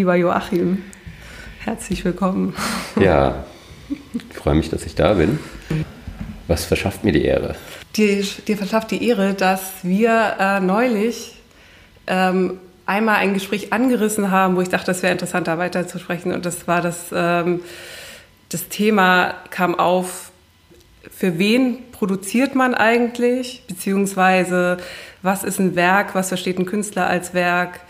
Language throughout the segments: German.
Lieber Joachim, herzlich willkommen. Ja, ich freue mich, dass ich da bin. Was verschafft mir die Ehre? Dir, dir verschafft die Ehre, dass wir äh, neulich ähm, einmal ein Gespräch angerissen haben, wo ich dachte, das wäre interessant, da weiterzusprechen. Und das war das, ähm, das Thema kam auf, für wen produziert man eigentlich, beziehungsweise was ist ein Werk, was versteht ein Künstler als Werk.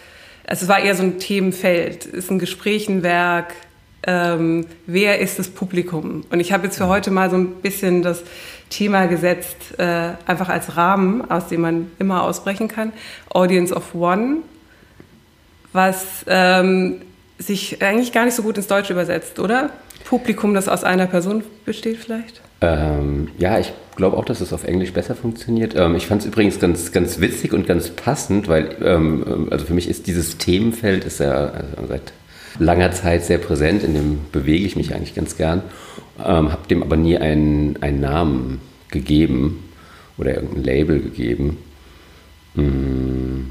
Also es war eher so ein Themenfeld. Ist ein Gespräch ein Werk? Ähm, wer ist das Publikum? Und ich habe jetzt für heute mal so ein bisschen das Thema gesetzt, äh, einfach als Rahmen, aus dem man immer ausbrechen kann. Audience of One, was ähm, sich eigentlich gar nicht so gut ins Deutsche übersetzt, oder? Publikum, das aus einer Person besteht vielleicht? Ähm, ja, ich glaube auch, dass es auf Englisch besser funktioniert. Ähm, ich fand es übrigens ganz, ganz witzig und ganz passend, weil ähm, also für mich ist dieses Themenfeld ist ja also seit langer Zeit sehr präsent, in dem bewege ich mich eigentlich ganz gern, ähm, habe dem aber nie einen, einen Namen gegeben oder irgendein Label gegeben. Hm.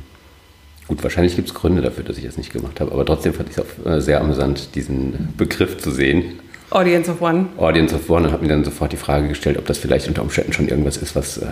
Gut, wahrscheinlich gibt es Gründe dafür, dass ich das nicht gemacht habe, aber trotzdem fand ich es auch äh, sehr amüsant, diesen Begriff zu sehen. Audience of One. Audience of One und habe mir dann sofort die Frage gestellt, ob das vielleicht unter Umständen schon irgendwas ist, was äh,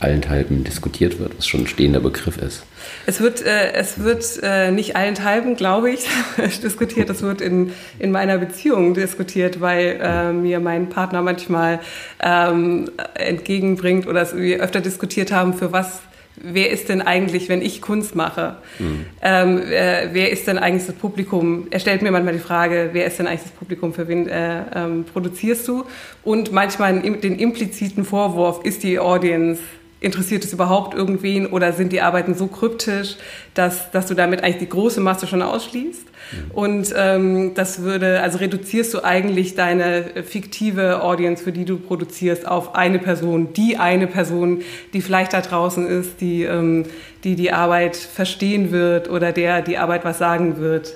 allenthalben diskutiert wird, was schon ein stehender Begriff ist. Es wird, äh, es wird äh, nicht allenthalben, glaube ich, diskutiert. Es wird in, in meiner Beziehung diskutiert, weil äh, mir mein Partner manchmal ähm, entgegenbringt oder wir öfter diskutiert haben, für was wer ist denn eigentlich, wenn ich Kunst mache, mhm. ähm, äh, wer ist denn eigentlich das Publikum? Er stellt mir manchmal die Frage, wer ist denn eigentlich das Publikum, für wen äh, ähm, produzierst du? Und manchmal den impliziten Vorwurf, ist die Audience interessiert es überhaupt irgendwen oder sind die Arbeiten so kryptisch, dass, dass du damit eigentlich die große Masse schon ausschließt? Mhm. Und ähm, das würde, also reduzierst du eigentlich deine fiktive Audience, für die du produzierst, auf eine Person, die eine Person, die vielleicht da draußen ist, die ähm, die, die Arbeit verstehen wird oder der die Arbeit was sagen wird.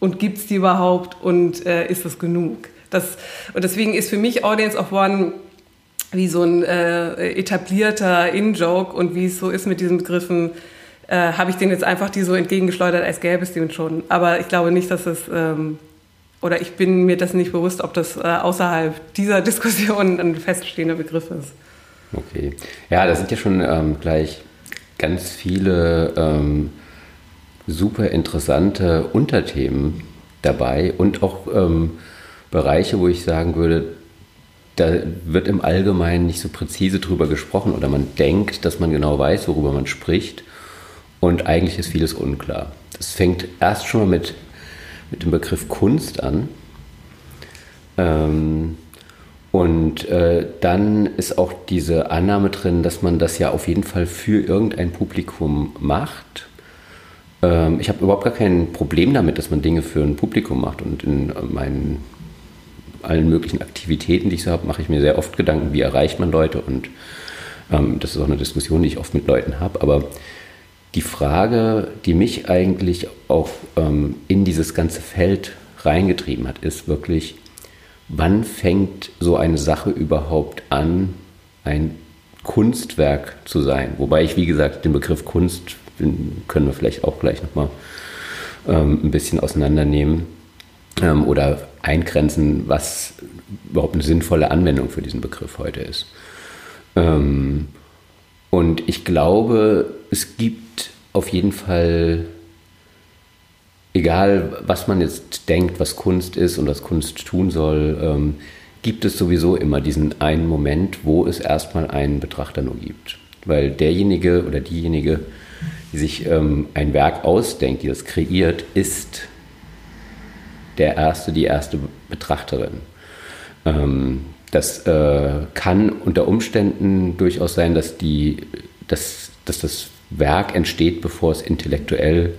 Und gibt es die überhaupt und äh, ist das genug? Das, und deswegen ist für mich Audience of One wie so ein äh, etablierter In-Joke und wie es so ist mit diesen Begriffen, äh, habe ich den jetzt einfach die so entgegengeschleudert, als gäbe es den schon. Aber ich glaube nicht, dass es, ähm, oder ich bin mir das nicht bewusst, ob das äh, außerhalb dieser Diskussion ein feststehender Begriff ist. Okay. Ja, da sind ja schon ähm, gleich ganz viele ähm, super interessante Unterthemen dabei und auch ähm, Bereiche, wo ich sagen würde, da wird im Allgemeinen nicht so präzise drüber gesprochen oder man denkt, dass man genau weiß, worüber man spricht. Und eigentlich ist vieles unklar. Das fängt erst schon mal mit, mit dem Begriff Kunst an. Ähm, und äh, dann ist auch diese Annahme drin, dass man das ja auf jeden Fall für irgendein Publikum macht. Ähm, ich habe überhaupt gar kein Problem damit, dass man Dinge für ein Publikum macht. Und in meinen allen möglichen Aktivitäten, die ich so habe, mache ich mir sehr oft Gedanken, wie erreicht man Leute. Und ähm, das ist auch eine Diskussion, die ich oft mit Leuten habe. Aber die Frage, die mich eigentlich auch ähm, in dieses ganze Feld reingetrieben hat, ist wirklich, wann fängt so eine Sache überhaupt an, ein Kunstwerk zu sein? Wobei ich, wie gesagt, den Begriff Kunst können wir vielleicht auch gleich nochmal ähm, ein bisschen auseinandernehmen ähm, oder eingrenzen, was überhaupt eine sinnvolle Anwendung für diesen Begriff heute ist. Ähm, und ich glaube, es gibt auf jeden Fall, egal was man jetzt denkt, was Kunst ist und was Kunst tun soll, ähm, gibt es sowieso immer diesen einen Moment, wo es erstmal einen Betrachter nur gibt. Weil derjenige oder diejenige, die sich ähm, ein Werk ausdenkt, die das kreiert, ist der erste, die erste Betrachterin. Ähm, das äh, kann unter Umständen durchaus sein, dass, die, dass, dass das Werk entsteht, bevor es intellektuell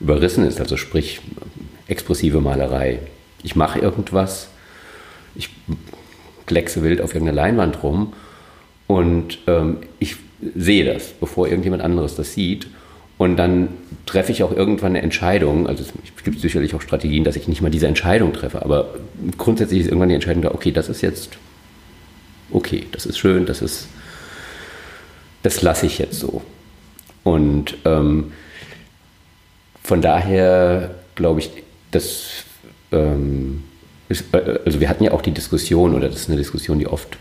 überrissen ist, also sprich expressive Malerei. Ich mache irgendwas, ich kleckse wild auf irgendeiner Leinwand rum und ähm, ich sehe das, bevor irgendjemand anderes das sieht und dann treffe ich auch irgendwann eine Entscheidung. Also es gibt sicherlich auch Strategien, dass ich nicht mal diese Entscheidung treffe. Aber grundsätzlich ist irgendwann die Entscheidung da, okay, das ist jetzt okay, das ist schön, das ist, das lasse ich jetzt so. Und ähm, von daher glaube ich, das, ähm, ist, äh, also wir hatten ja auch die Diskussion, oder das ist eine Diskussion, die oft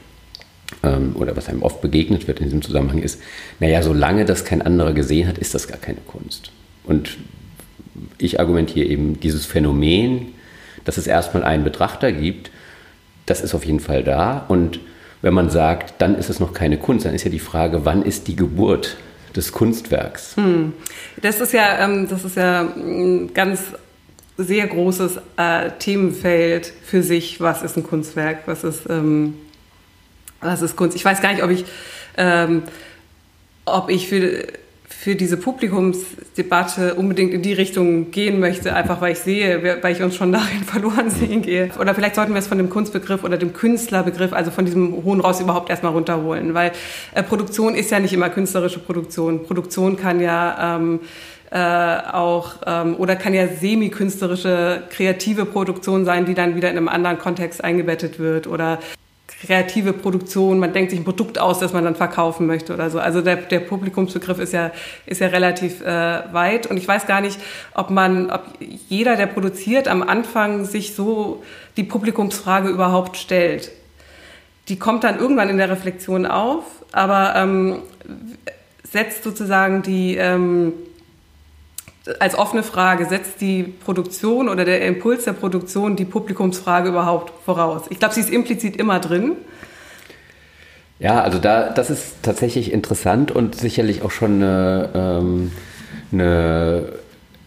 ähm, oder was einem oft begegnet wird in diesem Zusammenhang ist, naja, solange das kein anderer gesehen hat, ist das gar keine Kunst. Und ich argumentiere eben, dieses Phänomen, dass es erstmal einen Betrachter gibt, das ist auf jeden Fall da. Und wenn man sagt, dann ist es noch keine Kunst, dann ist ja die Frage, wann ist die Geburt des Kunstwerks? Hm. Das ist ja, ähm, das ist ja ein ganz sehr großes äh, Themenfeld für sich. Was ist ein Kunstwerk? Was ist ähm, das ist Kunst. Ich weiß gar nicht, ob ich, ähm, ob ich für, für diese Publikumsdebatte unbedingt in die Richtung gehen möchte, einfach weil ich sehe, weil ich uns schon darin verloren sehen gehe. Oder vielleicht sollten wir es von dem Kunstbegriff oder dem Künstlerbegriff, also von diesem hohen Raus überhaupt erstmal runterholen, weil äh, Produktion ist ja nicht immer künstlerische Produktion. Produktion kann ja ähm, äh, auch ähm, oder kann ja semi-künstlerische kreative Produktion sein, die dann wieder in einem anderen Kontext eingebettet wird oder kreative Produktion, man denkt sich ein Produkt aus, das man dann verkaufen möchte oder so. Also der, der Publikumsbegriff ist ja, ist ja relativ äh, weit und ich weiß gar nicht, ob man, ob jeder, der produziert, am Anfang sich so die Publikumsfrage überhaupt stellt. Die kommt dann irgendwann in der Reflexion auf, aber ähm, setzt sozusagen die ähm, als offene Frage, setzt die Produktion oder der Impuls der Produktion die Publikumsfrage überhaupt voraus? Ich glaube, sie ist implizit immer drin. Ja, also da, das ist tatsächlich interessant und sicherlich auch schon eine, ähm, eine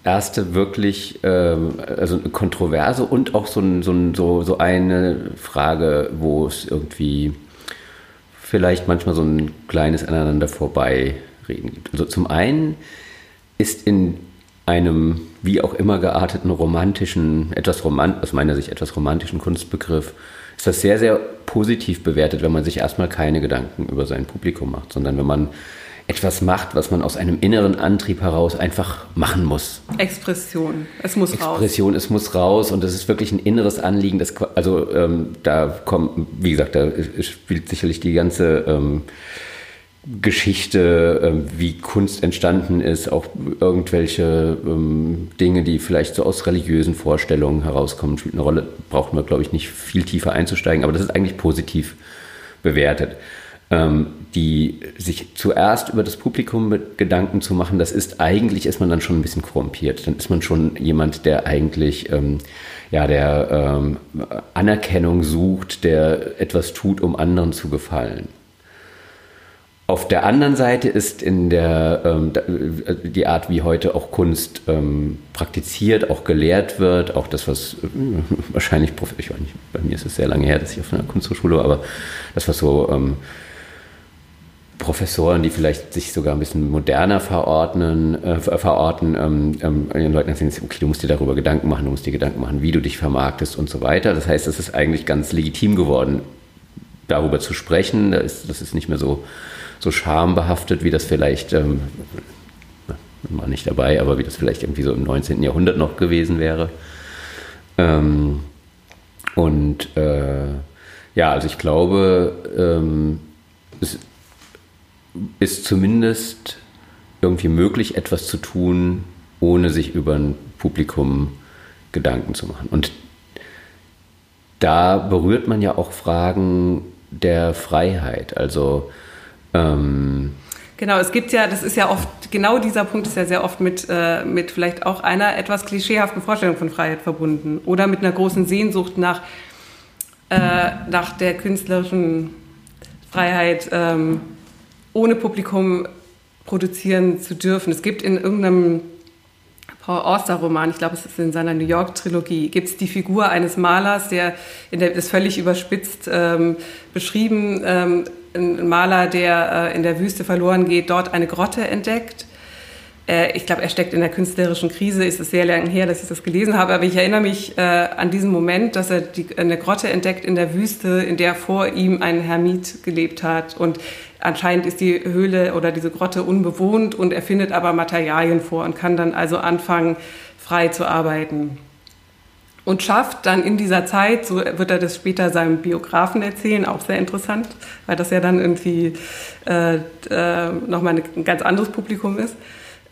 erste wirklich, ähm, also eine Kontroverse und auch so, ein, so, ein, so, so eine Frage, wo es irgendwie vielleicht manchmal so ein kleines Aneinander vorbeireden gibt. Also zum einen ist in einem wie auch immer gearteten romantischen, etwas romant, aus meiner Sicht etwas romantischen Kunstbegriff, ist das sehr, sehr positiv bewertet, wenn man sich erstmal keine Gedanken über sein Publikum macht, sondern wenn man etwas macht, was man aus einem inneren Antrieb heraus einfach machen muss. Expression, es muss Expression, raus. Expression, es muss raus und das ist wirklich ein inneres Anliegen. Das, also ähm, da kommt, wie gesagt, da spielt sicherlich die ganze ähm, Geschichte, ähm, wie Kunst entstanden ist, auch irgendwelche ähm, Dinge, die vielleicht so aus religiösen Vorstellungen herauskommen, spielt eine Rolle. Braucht man, glaube ich, nicht viel tiefer einzusteigen, aber das ist eigentlich positiv bewertet. Ähm, die sich zuerst über das Publikum Gedanken zu machen, das ist eigentlich, ist man dann schon ein bisschen korrumpiert. Dann ist man schon jemand, der eigentlich ja, der Anerkennung sucht, der etwas tut, um anderen zu gefallen. Auf der anderen Seite ist in der ähm, äh, die Art, wie heute auch Kunst ähm, praktiziert, auch gelehrt wird, auch das, was äh, wahrscheinlich, ich weiß nicht, bei mir ist es sehr lange her, dass ich auf einer Kunsthochschule war, aber das, was so ähm, Professoren, die vielleicht sich sogar ein bisschen moderner verordnen, äh, verorten, ähm, ähm, den Leuten erzählen, okay, du musst dir darüber Gedanken machen, du musst dir Gedanken machen, wie du dich vermarktest und so weiter. Das heißt, es ist eigentlich ganz legitim geworden, darüber zu sprechen. Das ist, das ist nicht mehr so so schambehaftet, wie das vielleicht, ähm, war nicht dabei, aber wie das vielleicht irgendwie so im 19. Jahrhundert noch gewesen wäre. Ähm, und äh, ja, also ich glaube, ähm, es ist zumindest irgendwie möglich, etwas zu tun, ohne sich über ein Publikum Gedanken zu machen. Und da berührt man ja auch Fragen der Freiheit. Also ähm, Genau, es gibt ja, das ist ja oft, genau dieser Punkt ist ja sehr oft mit, äh, mit vielleicht auch einer etwas klischeehaften Vorstellung von Freiheit verbunden oder mit einer großen Sehnsucht nach, äh, nach der künstlerischen Freiheit, ähm, ohne Publikum produzieren zu dürfen. Es gibt in irgendeinem Paul Auster-Roman, ich glaube, es ist in seiner New York-Trilogie, gibt es die Figur eines Malers, der, in der ist völlig überspitzt ähm, beschrieben, ähm, ein Maler, der äh, in der Wüste verloren geht, dort eine Grotte entdeckt. Äh, ich glaube, er steckt in der künstlerischen Krise. Es ist sehr lange her, dass ich das gelesen habe, aber ich erinnere mich äh, an diesen Moment, dass er die, eine Grotte entdeckt in der Wüste, in der vor ihm ein Hermit gelebt hat. Und anscheinend ist die Höhle oder diese Grotte unbewohnt und er findet aber Materialien vor und kann dann also anfangen, frei zu arbeiten und schafft dann in dieser Zeit, so wird er das später seinem Biografen erzählen, auch sehr interessant, weil das ja dann irgendwie äh, äh, nochmal ein ganz anderes Publikum ist,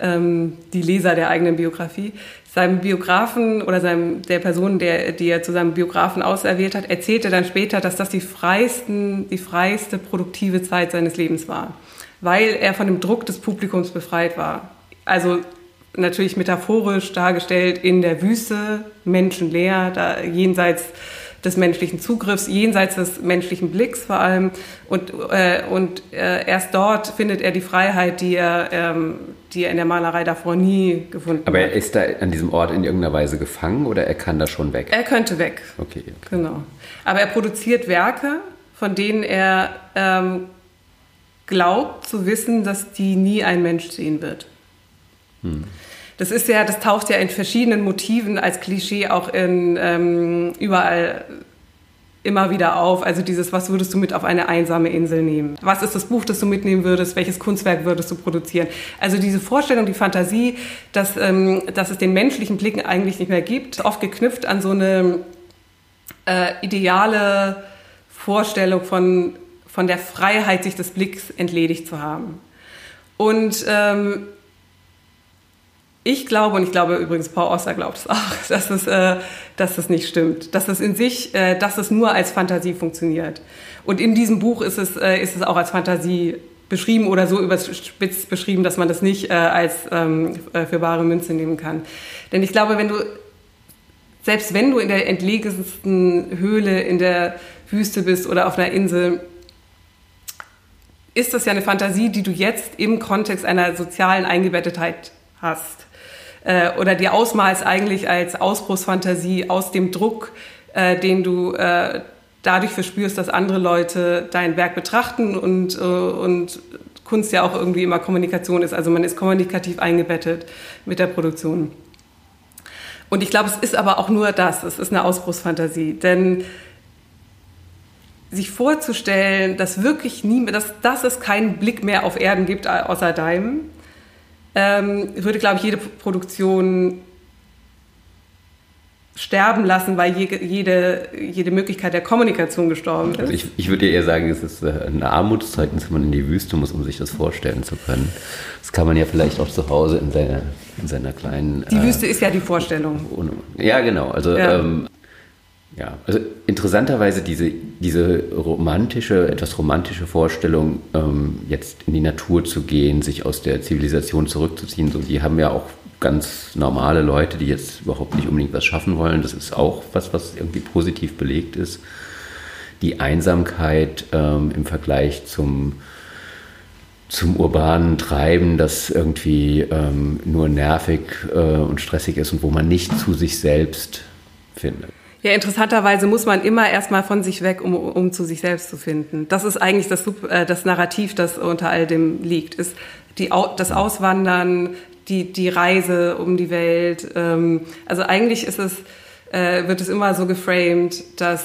ähm, die Leser der eigenen Biografie. Seinem Biografen oder seinem, der Person, der, die er zu seinem Biografen auserwählt hat, erzählte dann später, dass das die, freisten, die freiste produktive Zeit seines Lebens war, weil er von dem Druck des Publikums befreit war. Also natürlich metaphorisch dargestellt in der Wüste, menschenleer, da jenseits des menschlichen Zugriffs, jenseits des menschlichen Blicks vor allem. Und, äh, und äh, erst dort findet er die Freiheit, die er, ähm, die er in der Malerei davor nie gefunden Aber hat. Aber er ist da an diesem Ort in irgendeiner Weise gefangen oder er kann da schon weg? Er könnte weg. Okay. okay. Genau. Aber er produziert Werke, von denen er ähm, glaubt zu wissen, dass die nie ein Mensch sehen wird. Das ist ja, das taucht ja in verschiedenen Motiven als Klischee auch in ähm, überall immer wieder auf. Also dieses, was würdest du mit auf eine einsame Insel nehmen? Was ist das Buch, das du mitnehmen würdest? Welches Kunstwerk würdest du produzieren? Also diese Vorstellung, die Fantasie, dass, ähm, dass es den menschlichen Blicken eigentlich nicht mehr gibt, oft geknüpft an so eine äh, ideale Vorstellung von, von der Freiheit, sich des Blicks entledigt zu haben. Und ähm, ich glaube, und ich glaube übrigens, Paul Oster glaubt es auch, dass es, äh, dass es nicht stimmt. Dass es in sich, äh, dass es nur als Fantasie funktioniert. Und in diesem Buch ist es, äh, ist es auch als Fantasie beschrieben oder so überspitzt beschrieben, dass man das nicht äh, als ähm, äh, für bare Münze nehmen kann. Denn ich glaube, wenn du, selbst wenn du in der entlegensten Höhle in der Wüste bist oder auf einer Insel, ist das ja eine Fantasie, die du jetzt im Kontext einer sozialen Eingebettetheit hast äh, oder dir ausmalst eigentlich als Ausbruchsfantasie aus dem Druck, äh, den du äh, dadurch verspürst, dass andere Leute dein Werk betrachten und, äh, und Kunst ja auch irgendwie immer Kommunikation ist. Also man ist kommunikativ eingebettet mit der Produktion. Und ich glaube, es ist aber auch nur das, es ist eine Ausbruchsfantasie. Denn sich vorzustellen, dass wirklich nie mehr, dass, dass es keinen Blick mehr auf Erden gibt außer deinem, ähm, würde, glaube ich, jede Produktion sterben lassen, weil jede, jede Möglichkeit der Kommunikation gestorben ist. Also ich, ich würde eher sagen, es ist äh, ein Armutszeugnis, wenn man in die Wüste muss, um sich das vorstellen zu können. Das kann man ja vielleicht auch zu Hause in seiner, in seiner kleinen... Die Wüste äh, ist ja die Vorstellung. Ja, genau. Also ja. Ähm, ja, also interessanterweise diese, diese romantische, etwas romantische Vorstellung, ähm, jetzt in die Natur zu gehen, sich aus der Zivilisation zurückzuziehen, so, die haben ja auch ganz normale Leute, die jetzt überhaupt nicht unbedingt was schaffen wollen. Das ist auch was, was irgendwie positiv belegt ist. Die Einsamkeit ähm, im Vergleich zum, zum urbanen Treiben, das irgendwie ähm, nur nervig äh, und stressig ist und wo man nicht zu sich selbst findet. Ja, interessanterweise muss man immer erstmal von sich weg, um, um zu sich selbst zu finden. Das ist eigentlich das, äh, das Narrativ, das unter all dem liegt, ist die, das Auswandern, die, die Reise um die Welt. Ähm, also eigentlich ist es, äh, wird es immer so geframed, dass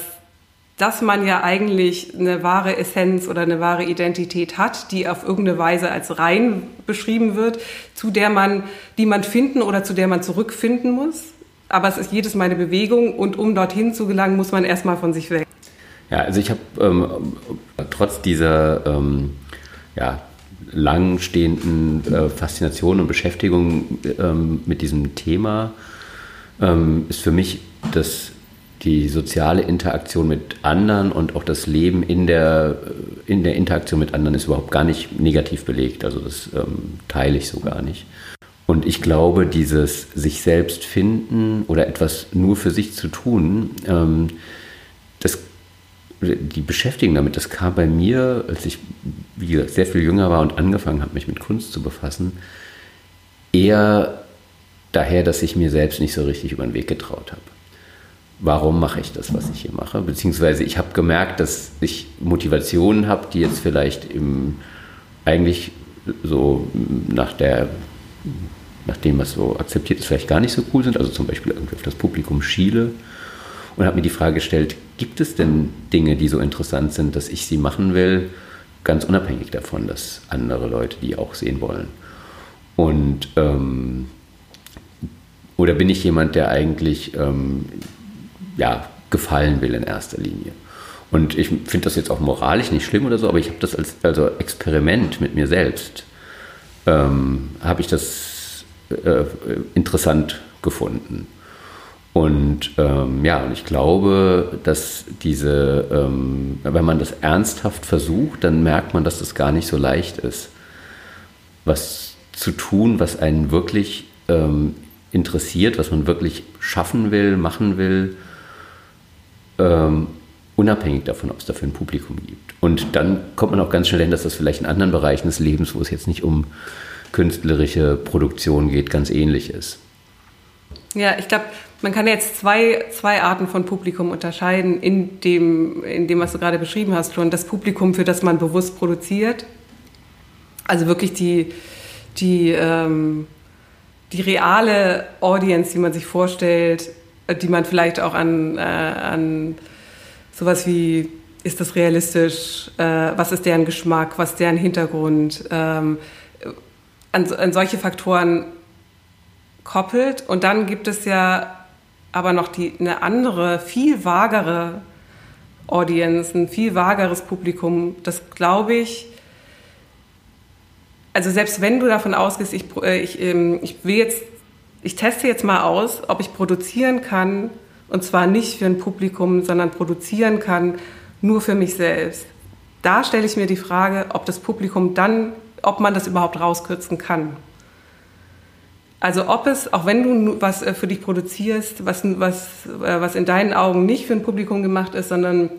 dass man ja eigentlich eine wahre Essenz oder eine wahre Identität hat, die auf irgendeine Weise als rein beschrieben wird, zu der man, die man finden oder zu der man zurückfinden muss aber es ist jedes Mal eine Bewegung und um dorthin zu gelangen, muss man erstmal von sich weg. Ja, also ich habe ähm, trotz dieser ähm, ja, langstehenden äh, Faszination und Beschäftigung ähm, mit diesem Thema ähm, ist für mich das, die soziale Interaktion mit anderen und auch das Leben in der, in der Interaktion mit anderen ist überhaupt gar nicht negativ belegt. Also das ähm, teile ich so gar nicht. Und ich glaube, dieses sich selbst finden oder etwas nur für sich zu tun, ähm, das, die Beschäftigung damit, das kam bei mir, als ich wie gesagt, sehr viel jünger war und angefangen habe, mich mit Kunst zu befassen, eher daher, dass ich mir selbst nicht so richtig über den Weg getraut habe. Warum mache ich das, was ich hier mache? Beziehungsweise ich habe gemerkt, dass ich Motivationen habe, die jetzt vielleicht im, eigentlich so nach der nach dem, was so akzeptiert ist, vielleicht gar nicht so cool sind. Also zum Beispiel irgendwie auf das Publikum schiele. Und habe mir die Frage gestellt, gibt es denn Dinge, die so interessant sind, dass ich sie machen will, ganz unabhängig davon, dass andere Leute die auch sehen wollen? Und ähm, oder bin ich jemand, der eigentlich ähm, ja, gefallen will in erster Linie? Und ich finde das jetzt auch moralisch nicht schlimm oder so, aber ich habe das als also Experiment mit mir selbst, ähm, habe ich das äh, interessant gefunden. Und ähm, ja, und ich glaube, dass diese, ähm, wenn man das ernsthaft versucht, dann merkt man, dass das gar nicht so leicht ist, was zu tun, was einen wirklich ähm, interessiert, was man wirklich schaffen will, machen will, ähm, unabhängig davon, ob es dafür ein Publikum gibt. Und dann kommt man auch ganz schnell hin, dass das vielleicht in anderen Bereichen des Lebens, wo es jetzt nicht um künstlerische Produktion geht, ganz ähnlich ist. Ja, ich glaube, man kann jetzt zwei, zwei Arten von Publikum unterscheiden in dem, in dem, was du gerade beschrieben hast, schon. Das Publikum, für das man bewusst produziert. Also wirklich die, die, ähm, die reale Audience, die man sich vorstellt, die man vielleicht auch an, äh, an sowas wie, ist das realistisch, äh, was ist deren Geschmack, was ist deren Hintergrund, ähm, an, an solche Faktoren koppelt. Und dann gibt es ja aber noch die, eine andere, viel vagere Audience, ein viel vageres Publikum, das glaube ich, also selbst wenn du davon ausgehst, ich, äh, ich, ähm, ich will jetzt, ich teste jetzt mal aus, ob ich produzieren kann, und zwar nicht für ein Publikum, sondern produzieren kann nur für mich selbst. Da stelle ich mir die Frage, ob das Publikum dann, ob man das überhaupt rauskürzen kann. Also ob es, auch wenn du was äh, für dich produzierst, was, was, äh, was in deinen Augen nicht für ein Publikum gemacht ist, sondern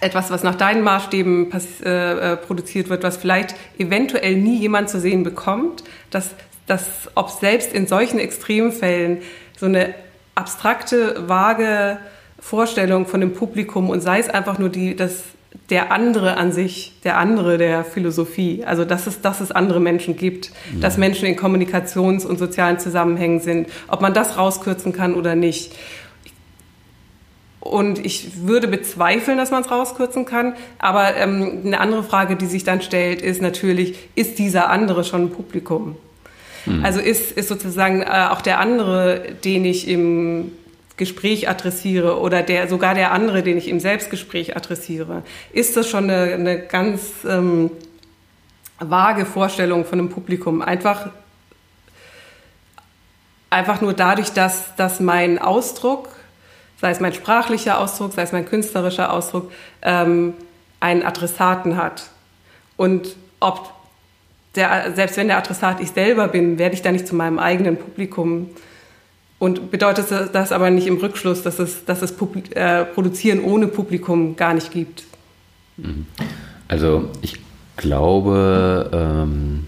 etwas, was nach deinen Maßstäben äh, äh, produziert wird, was vielleicht eventuell nie jemand zu sehen bekommt, dass, dass ob selbst in solchen Extremfällen so eine abstrakte, vage Vorstellung von dem Publikum und sei es einfach nur die, das der andere an sich, der andere der Philosophie. Also dass es, dass es andere Menschen gibt, ja. dass Menschen in Kommunikations- und sozialen Zusammenhängen sind. Ob man das rauskürzen kann oder nicht. Und ich würde bezweifeln, dass man es rauskürzen kann. Aber ähm, eine andere Frage, die sich dann stellt, ist natürlich, ist dieser andere schon ein Publikum? Mhm. Also ist, ist sozusagen äh, auch der andere, den ich im Gespräch adressiere oder der sogar der andere, den ich im Selbstgespräch adressiere, ist das schon eine, eine ganz ähm, vage Vorstellung von einem Publikum. Einfach, einfach nur dadurch, dass, dass mein Ausdruck, sei es mein sprachlicher Ausdruck, sei es mein künstlerischer Ausdruck, ähm, einen Adressaten hat. Und ob der, selbst wenn der Adressat ich selber bin, werde ich da nicht zu meinem eigenen Publikum und bedeutet das aber nicht im Rückschluss, dass es, dass es äh, Produzieren ohne Publikum gar nicht gibt? Mhm. Also ich glaube, ähm,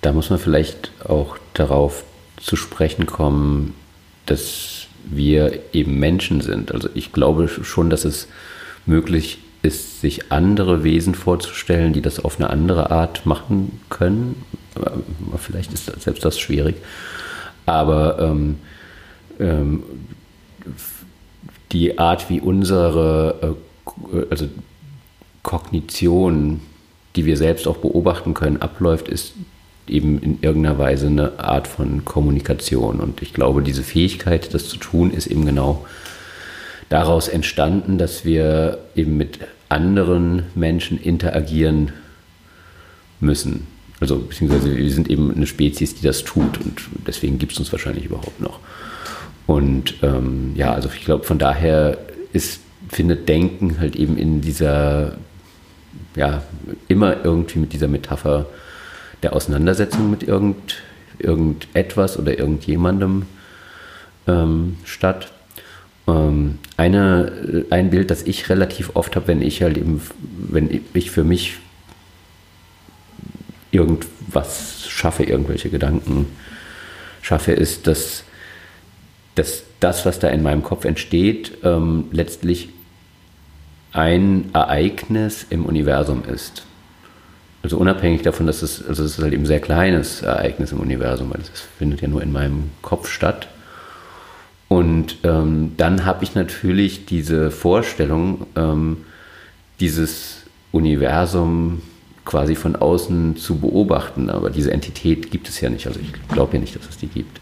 da muss man vielleicht auch darauf zu sprechen kommen, dass wir eben Menschen sind. Also ich glaube schon, dass es möglich ist, sich andere Wesen vorzustellen, die das auf eine andere Art machen können. Vielleicht ist selbst das schwierig. Aber ähm, ähm, die Art, wie unsere äh, also Kognition, die wir selbst auch beobachten können, abläuft, ist eben in irgendeiner Weise eine Art von Kommunikation. Und ich glaube, diese Fähigkeit, das zu tun, ist eben genau daraus entstanden, dass wir eben mit anderen Menschen interagieren müssen. Also beziehungsweise wir sind eben eine Spezies, die das tut und deswegen gibt es uns wahrscheinlich überhaupt noch. Und ähm, ja, also ich glaube, von daher ist, findet Denken halt eben in dieser, ja, immer irgendwie mit dieser Metapher der Auseinandersetzung mit irgend, irgendetwas oder irgendjemandem ähm, statt. Ähm, eine, ein Bild, das ich relativ oft habe, wenn ich halt eben, wenn ich für mich irgendwas schaffe, irgendwelche Gedanken schaffe, ist, dass dass das, was da in meinem Kopf entsteht, ähm, letztlich ein Ereignis im Universum ist. Also unabhängig davon, dass es, also es ist halt eben ein sehr kleines Ereignis im Universum, weil es findet ja nur in meinem Kopf statt. Und ähm, dann habe ich natürlich diese Vorstellung, ähm, dieses Universum quasi von außen zu beobachten. Aber diese Entität gibt es ja nicht. Also ich glaube ja nicht, dass es die gibt.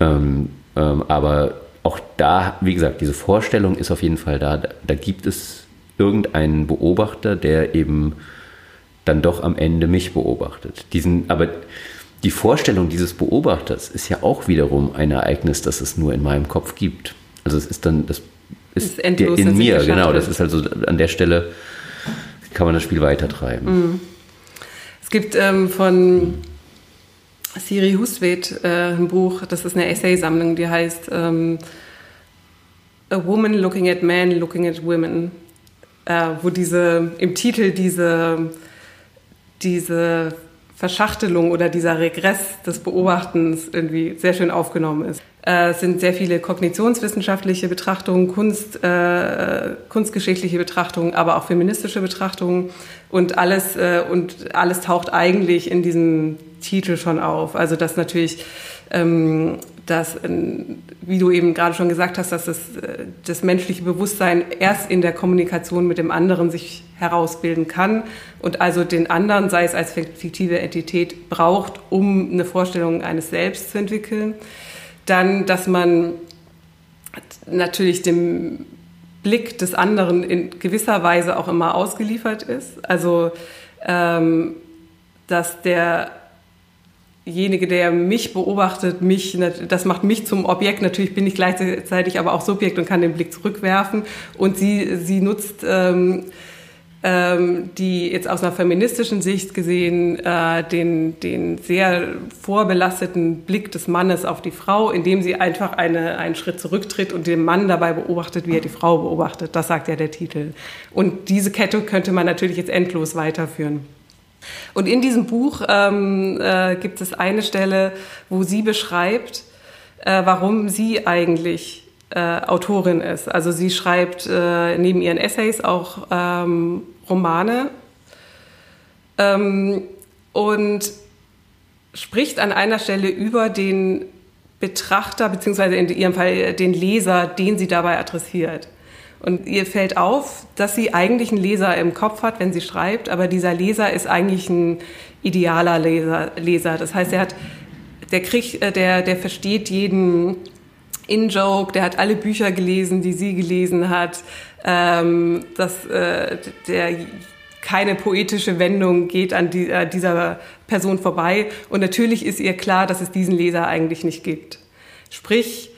Ähm, ähm, aber auch da, wie gesagt, diese Vorstellung ist auf jeden Fall da. Da, da gibt es irgendeinen Beobachter, der eben dann doch am Ende mich beobachtet. Diesen, aber die Vorstellung dieses Beobachters ist ja auch wiederum ein Ereignis, das es nur in meinem Kopf gibt. Also es ist dann, das ist, ist endlos, in mir, genau. Das ist also an der Stelle kann man das Spiel weitertreiben. Mhm. Es gibt ähm, von Siri Hustvedt äh, ein Buch, das ist eine Essaysammlung, die heißt ähm, A Woman Looking at Men, Looking at Women, äh, wo diese im Titel diese diese Verschachtelung oder dieser Regress des Beobachtens irgendwie sehr schön aufgenommen ist. Äh, es sind sehr viele kognitionswissenschaftliche Betrachtungen, Kunst, äh, kunstgeschichtliche Betrachtungen, aber auch feministische Betrachtungen und alles äh, und alles taucht eigentlich in diesem Titel schon auf. Also dass natürlich ähm, dass, wie du eben gerade schon gesagt hast, dass das, äh, das menschliche Bewusstsein erst in der Kommunikation mit dem anderen sich herausbilden kann und also den anderen, sei es als fiktive Entität, braucht, um eine Vorstellung eines Selbst zu entwickeln. Dann, dass man natürlich dem Blick des anderen in gewisser Weise auch immer ausgeliefert ist. Also, ähm, dass der derjenige, der mich beobachtet, mich, das macht mich zum Objekt. Natürlich bin ich gleichzeitig aber auch Subjekt und kann den Blick zurückwerfen. Und sie, sie nutzt ähm, ähm, die jetzt aus einer feministischen Sicht gesehen äh, den, den sehr vorbelasteten Blick des Mannes auf die Frau, indem sie einfach eine, einen Schritt zurücktritt und den Mann dabei beobachtet, wie er die Frau beobachtet. Das sagt ja der Titel. Und diese Kette könnte man natürlich jetzt endlos weiterführen. Und in diesem Buch ähm, äh, gibt es eine Stelle, wo sie beschreibt, äh, warum sie eigentlich äh, Autorin ist. Also sie schreibt äh, neben ihren Essays auch ähm, Romane ähm, und spricht an einer Stelle über den Betrachter, beziehungsweise in ihrem Fall den Leser, den sie dabei adressiert. Und ihr fällt auf, dass sie eigentlich einen Leser im Kopf hat, wenn sie schreibt, aber dieser Leser ist eigentlich ein idealer Leser. Leser. Das heißt, er hat, der kriegt, äh, der, der versteht jeden In-Joke, der hat alle Bücher gelesen, die sie gelesen hat, ähm, dass äh, der keine poetische Wendung geht an die, äh, dieser Person vorbei. Und natürlich ist ihr klar, dass es diesen Leser eigentlich nicht gibt. Sprich,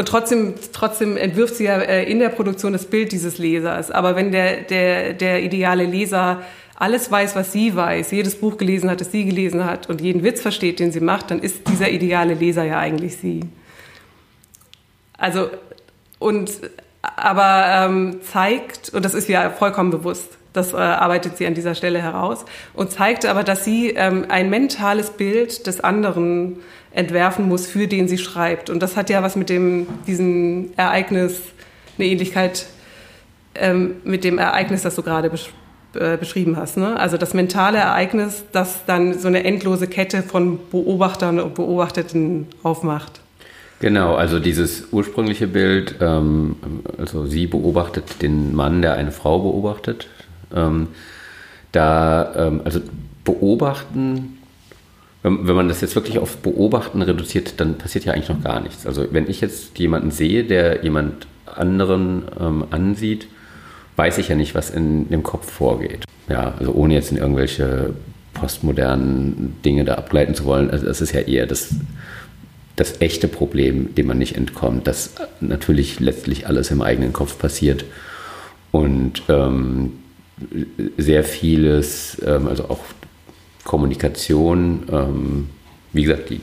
und trotzdem, trotzdem entwirft sie ja äh, in der Produktion das Bild dieses Lesers. Aber wenn der, der, der ideale Leser alles weiß, was sie weiß, jedes Buch gelesen hat, das sie gelesen hat und jeden Witz versteht, den sie macht, dann ist dieser ideale Leser ja eigentlich sie. Also, und, aber ähm, zeigt, und das ist ja vollkommen bewusst, das äh, arbeitet sie an dieser Stelle heraus, und zeigt aber, dass sie ähm, ein mentales Bild des anderen entwerfen muss, für den sie schreibt. Und das hat ja was mit dem, diesem Ereignis, eine Ähnlichkeit ähm, mit dem Ereignis, das du gerade besch äh, beschrieben hast. Ne? Also das mentale Ereignis, das dann so eine endlose Kette von Beobachtern und Beobachteten aufmacht. Genau, also dieses ursprüngliche Bild, ähm, also sie beobachtet den Mann, der eine Frau beobachtet. Ähm, da, ähm, also beobachten wenn, wenn man das jetzt wirklich auf Beobachten reduziert, dann passiert ja eigentlich noch gar nichts. Also wenn ich jetzt jemanden sehe, der jemand anderen ähm, ansieht, weiß ich ja nicht, was in dem Kopf vorgeht. Ja, also ohne jetzt in irgendwelche postmodernen Dinge da abgleiten zu wollen. Also das ist ja eher das, das echte Problem, dem man nicht entkommt, dass natürlich letztlich alles im eigenen Kopf passiert und ähm, sehr vieles, ähm, also auch Kommunikation, ähm, wie gesagt, die,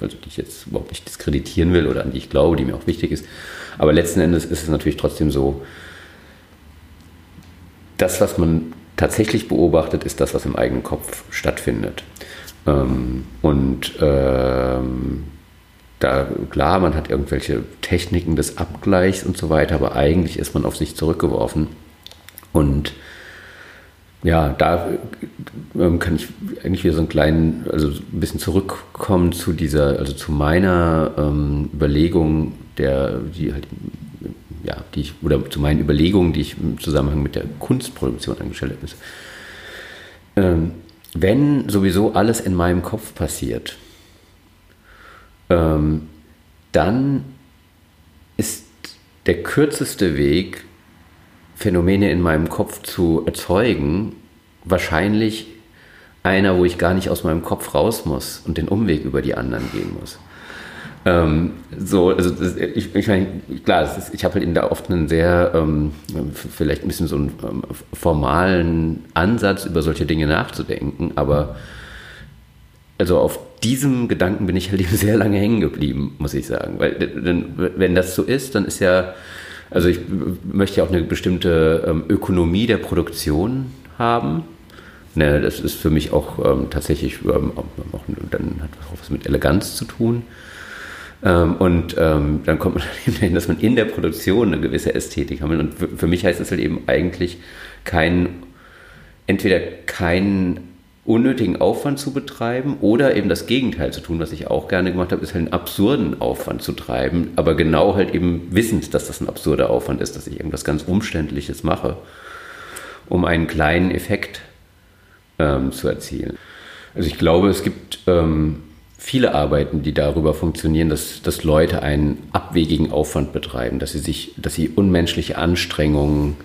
also die ich jetzt überhaupt nicht diskreditieren will oder an die ich glaube, die mir auch wichtig ist. Aber letzten Endes ist es natürlich trotzdem so, das, was man tatsächlich beobachtet, ist das, was im eigenen Kopf stattfindet. Ähm, und ähm, da, klar, man hat irgendwelche Techniken des Abgleichs und so weiter, aber eigentlich ist man auf sich zurückgeworfen. Und ja, da ähm, kann ich eigentlich wieder so einen kleinen, also ein bisschen zurückkommen zu dieser, also zu meiner ähm, Überlegung, der, die halt, ja, die ich, oder zu meinen Überlegungen, die ich im Zusammenhang mit der Kunstproduktion angestellt habe. Ähm, wenn sowieso alles in meinem Kopf passiert, ähm, dann ist der kürzeste Weg, Phänomene in meinem Kopf zu erzeugen, wahrscheinlich einer, wo ich gar nicht aus meinem Kopf raus muss und den Umweg über die anderen gehen muss. Ähm, so, also das, ich, ich meine, klar, ist, ich habe halt in da oft einen sehr, ähm, vielleicht ein bisschen so einen ähm, formalen Ansatz, über solche Dinge nachzudenken, aber also auf diesem Gedanken bin ich halt eben sehr lange hängen geblieben, muss ich sagen. Weil wenn das so ist, dann ist ja, also ich möchte ja auch eine bestimmte ähm, Ökonomie der Produktion haben. Ne, das ist für mich auch ähm, tatsächlich, ähm, auch, dann hat das auch was mit Eleganz zu tun. Ähm, und ähm, dann kommt man dahin, dass man in der Produktion eine gewisse Ästhetik haben will. Und für, für mich heißt das halt eben eigentlich kein, entweder kein unnötigen Aufwand zu betreiben oder eben das Gegenteil zu tun, was ich auch gerne gemacht habe, ist halt einen absurden Aufwand zu treiben, aber genau halt eben wissend, dass das ein absurder Aufwand ist, dass ich irgendwas ganz Umständliches mache, um einen kleinen Effekt ähm, zu erzielen. Also ich glaube, es gibt ähm, viele Arbeiten, die darüber funktionieren, dass, dass Leute einen abwegigen Aufwand betreiben, dass sie sich, dass sie unmenschliche Anstrengungen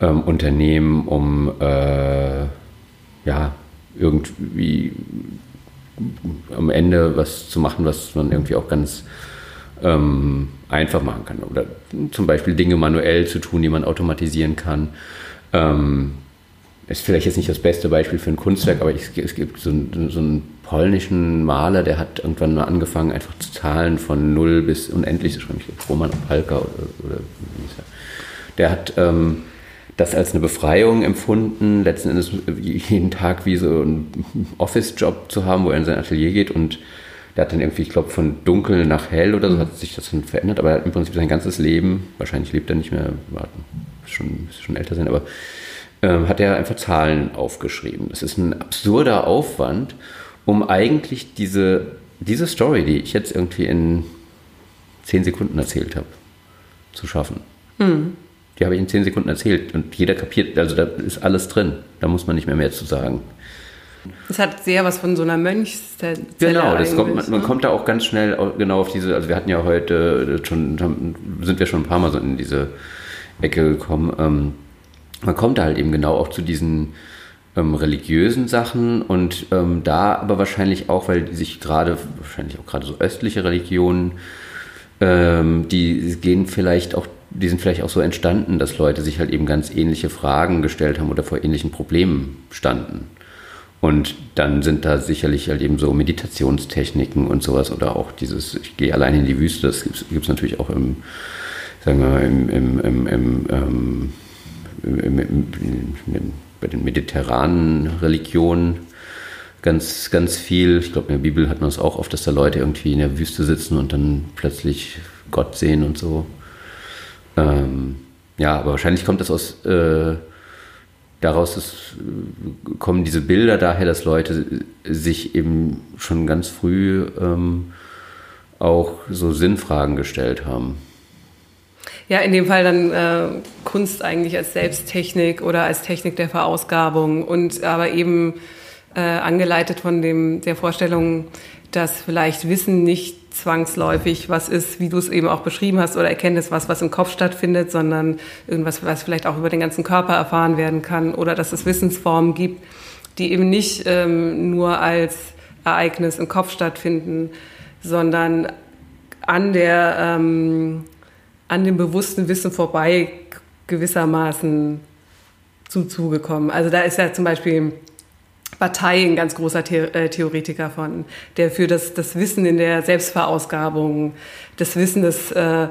ähm, unternehmen, um äh, ja, irgendwie am Ende was zu machen, was man irgendwie auch ganz ähm, einfach machen kann. Oder zum Beispiel Dinge manuell zu tun, die man automatisieren kann. Ähm, ist vielleicht jetzt nicht das beste Beispiel für ein Kunstwerk, aber ich, es gibt so, so, einen polnischen Maler, der hat irgendwann mal angefangen, einfach zu zahlen von null bis unendlich zu schreiben. Ich glaube, Roman Opalka oder, oder wie hieß er. Der hat ähm, das als eine Befreiung empfunden, letzten Endes jeden Tag wie so einen Office-Job zu haben, wo er in sein Atelier geht und der hat dann irgendwie, ich glaube, von dunkel nach hell oder so mhm. hat sich das dann verändert, aber im Prinzip sein ganzes Leben, wahrscheinlich lebt er nicht mehr, warten, schon, schon älter sein, aber ähm, hat er einfach Zahlen aufgeschrieben. Das ist ein absurder Aufwand, um eigentlich diese, diese Story, die ich jetzt irgendwie in zehn Sekunden erzählt habe, zu schaffen. Mhm. Die habe ich in zehn Sekunden erzählt und jeder kapiert, also da ist alles drin. Da muss man nicht mehr mehr zu sagen. Es hat sehr was von so einer Mönchszelle. Genau, das kommt, man, man, ne? kommt da auch ganz schnell genau auf diese, also wir hatten ja heute schon, sind wir schon ein paar Mal so in diese Ecke gekommen. Ähm, man kommt da halt eben genau auch zu diesen ähm, religiösen Sachen und ähm, da aber wahrscheinlich auch, weil die sich gerade, wahrscheinlich auch gerade so östliche Religionen, ähm, die gehen vielleicht auch die sind vielleicht auch so entstanden, dass Leute sich halt eben ganz ähnliche Fragen gestellt haben oder vor ähnlichen Problemen standen. Und dann sind da sicherlich halt eben so Meditationstechniken und sowas oder auch dieses, ich gehe allein in die Wüste, das gibt es natürlich auch im, sagen wir mal, im, im, im, im, ähm, bei den mediterranen Religionen ganz, ganz viel. Ich glaube, in der Bibel hat man es auch oft, dass da Leute irgendwie in der Wüste sitzen und dann plötzlich Gott sehen und so. Ähm, ja, aber wahrscheinlich kommt das aus, äh, daraus dass, äh, kommen diese Bilder daher, dass Leute sich eben schon ganz früh ähm, auch so Sinnfragen gestellt haben. Ja, in dem Fall dann äh, Kunst eigentlich als Selbsttechnik oder als Technik der Verausgabung und aber eben äh, angeleitet von dem, der Vorstellung, dass vielleicht Wissen nicht zwangsläufig was ist, wie du es eben auch beschrieben hast, oder Erkenntnis was, was im Kopf stattfindet, sondern irgendwas, was vielleicht auch über den ganzen Körper erfahren werden kann, oder dass es Wissensformen gibt, die eben nicht ähm, nur als Ereignis im Kopf stattfinden, sondern an der ähm, an dem bewussten Wissen vorbei gewissermaßen zum Zuge kommen. Also da ist ja zum Beispiel Partei ein ganz großer The äh, Theoretiker von, der für das, das Wissen in der Selbstverausgabung, das Wissen des, äh,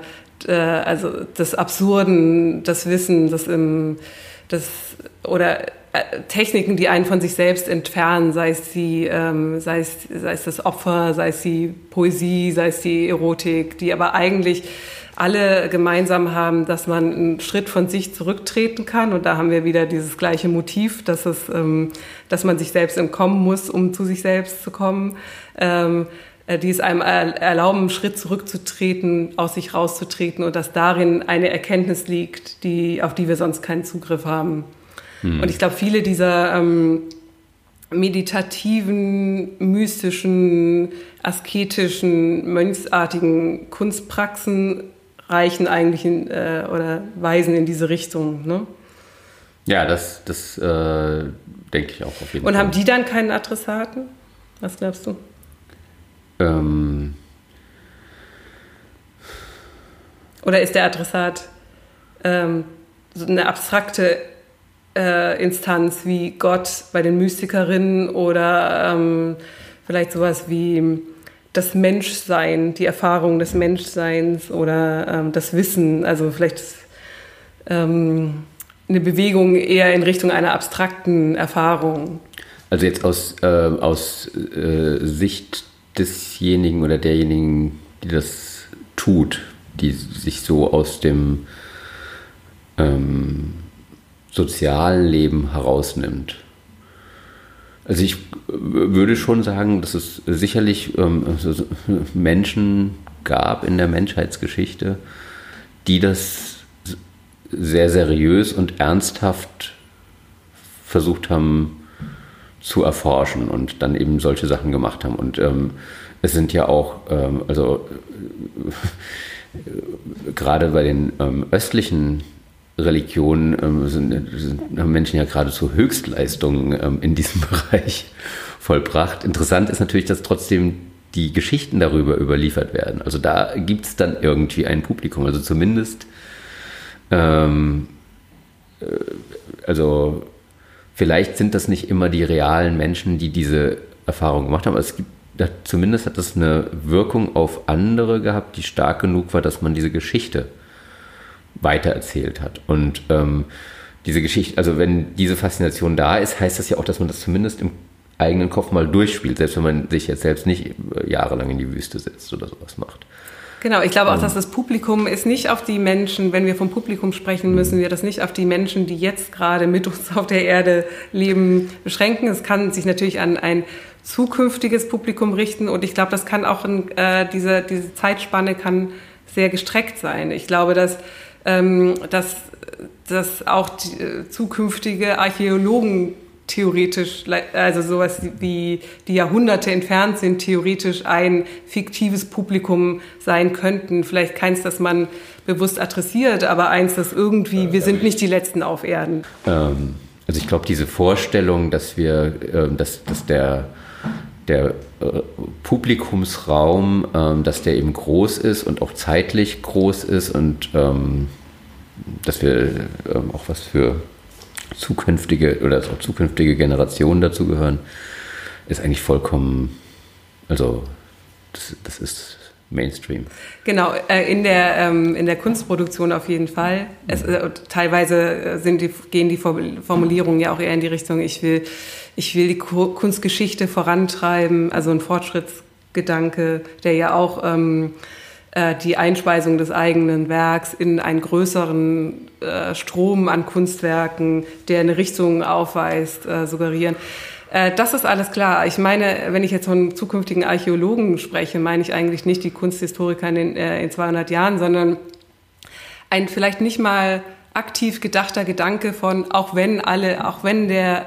äh, also des Absurden, das Wissen, das im, das, oder äh, Techniken, die einen von sich selbst entfernen, sei es die, ähm, sei es, sei es das Opfer, sei es die Poesie, sei es die Erotik, die aber eigentlich alle gemeinsam haben, dass man einen Schritt von sich zurücktreten kann. Und da haben wir wieder dieses gleiche Motiv, dass, es, ähm, dass man sich selbst entkommen muss, um zu sich selbst zu kommen. Ähm, äh, die es einem erlauben, einen Schritt zurückzutreten, aus sich rauszutreten und dass darin eine Erkenntnis liegt, die, auf die wir sonst keinen Zugriff haben. Hm. Und ich glaube, viele dieser ähm, meditativen, mystischen, asketischen, mönchsartigen Kunstpraxen reichen eigentlich in, äh, oder weisen in diese Richtung. Ne? Ja, das, das äh, denke ich auch auf jeden Und Fall. haben die dann keinen Adressaten? Was glaubst du? Ähm, Oder ist der Adressat ähm, so eine abstrakte äh, Instanz wie Gott bei den Mystikerinnen oder ähm, vielleicht sowas wie das Menschsein, die Erfahrung des Menschseins oder ähm, das Wissen, also vielleicht ähm, eine Bewegung eher in Richtung einer abstrakten Erfahrung. also jetzt aus, äh, aus äh, Sicht desjenigen oder derjenigen, die das tut, die sich so aus dem ähm, sozialen Leben herausnimmt. Also ich würde schon sagen, dass es sicherlich ähm, Menschen gab in der Menschheitsgeschichte, die das sehr seriös und ernsthaft versucht haben zu erforschen und dann eben solche Sachen gemacht haben. Und ähm, es sind ja auch, ähm, also äh, gerade bei den ähm, östlichen Religionen ähm, sind, sind, haben Menschen ja geradezu Höchstleistungen ähm, in diesem Bereich vollbracht. Interessant ist natürlich, dass trotzdem die Geschichten darüber überliefert werden. Also da gibt es dann irgendwie ein Publikum. Also zumindest, ähm, äh, also vielleicht sind das nicht immer die realen Menschen, die diese Erfahrung gemacht haben, aber es gibt zumindest hat das eine Wirkung auf andere gehabt, die stark genug war, dass man diese Geschichte weitererzählt hat. Und ähm, diese Geschichte, also wenn diese Faszination da ist, heißt das ja auch, dass man das zumindest im eigenen Kopf mal durchspielt, selbst wenn man sich jetzt selbst nicht jahrelang in die Wüste setzt oder sowas macht. Genau, ich glaube auch, dass das Publikum ist nicht auf die Menschen, wenn wir vom Publikum sprechen, müssen wir das nicht auf die Menschen, die jetzt gerade mit uns auf der Erde leben, beschränken. Es kann sich natürlich an ein zukünftiges Publikum richten und ich glaube, das kann auch in, äh, diese, diese Zeitspanne kann sehr gestreckt sein. Ich glaube, dass, ähm, dass, dass auch äh, zukünftige Archäologen theoretisch, also sowas wie die Jahrhunderte entfernt sind, theoretisch ein fiktives Publikum sein könnten. Vielleicht keins, das man bewusst adressiert, aber eins, das irgendwie, wir sind nicht die Letzten auf Erden. Ähm, also ich glaube, diese Vorstellung, dass wir, äh, dass, dass der, der äh, Publikumsraum, ähm, dass der eben groß ist und auch zeitlich groß ist und ähm, dass wir ähm, auch was für zukünftige oder auch zukünftige Generationen dazugehören, ist eigentlich vollkommen, also das, das ist Mainstream. Genau, äh, in der, ähm, in der Kunstproduktion auf jeden Fall. Es, äh, teilweise sind die, gehen die Formulierungen ja auch eher in die Richtung, ich will, ich will die Kunstgeschichte vorantreiben, also ein Fortschrittsgedanke, der ja auch ähm, äh, die Einspeisung des eigenen Werks in einen größeren äh, Strom an Kunstwerken, der eine Richtung aufweist, äh, suggerieren. Äh, das ist alles klar. Ich meine, wenn ich jetzt von zukünftigen Archäologen spreche, meine ich eigentlich nicht die Kunsthistoriker in, äh, in 200 Jahren, sondern ein vielleicht nicht mal aktiv gedachter Gedanke von, auch wenn alle, auch wenn der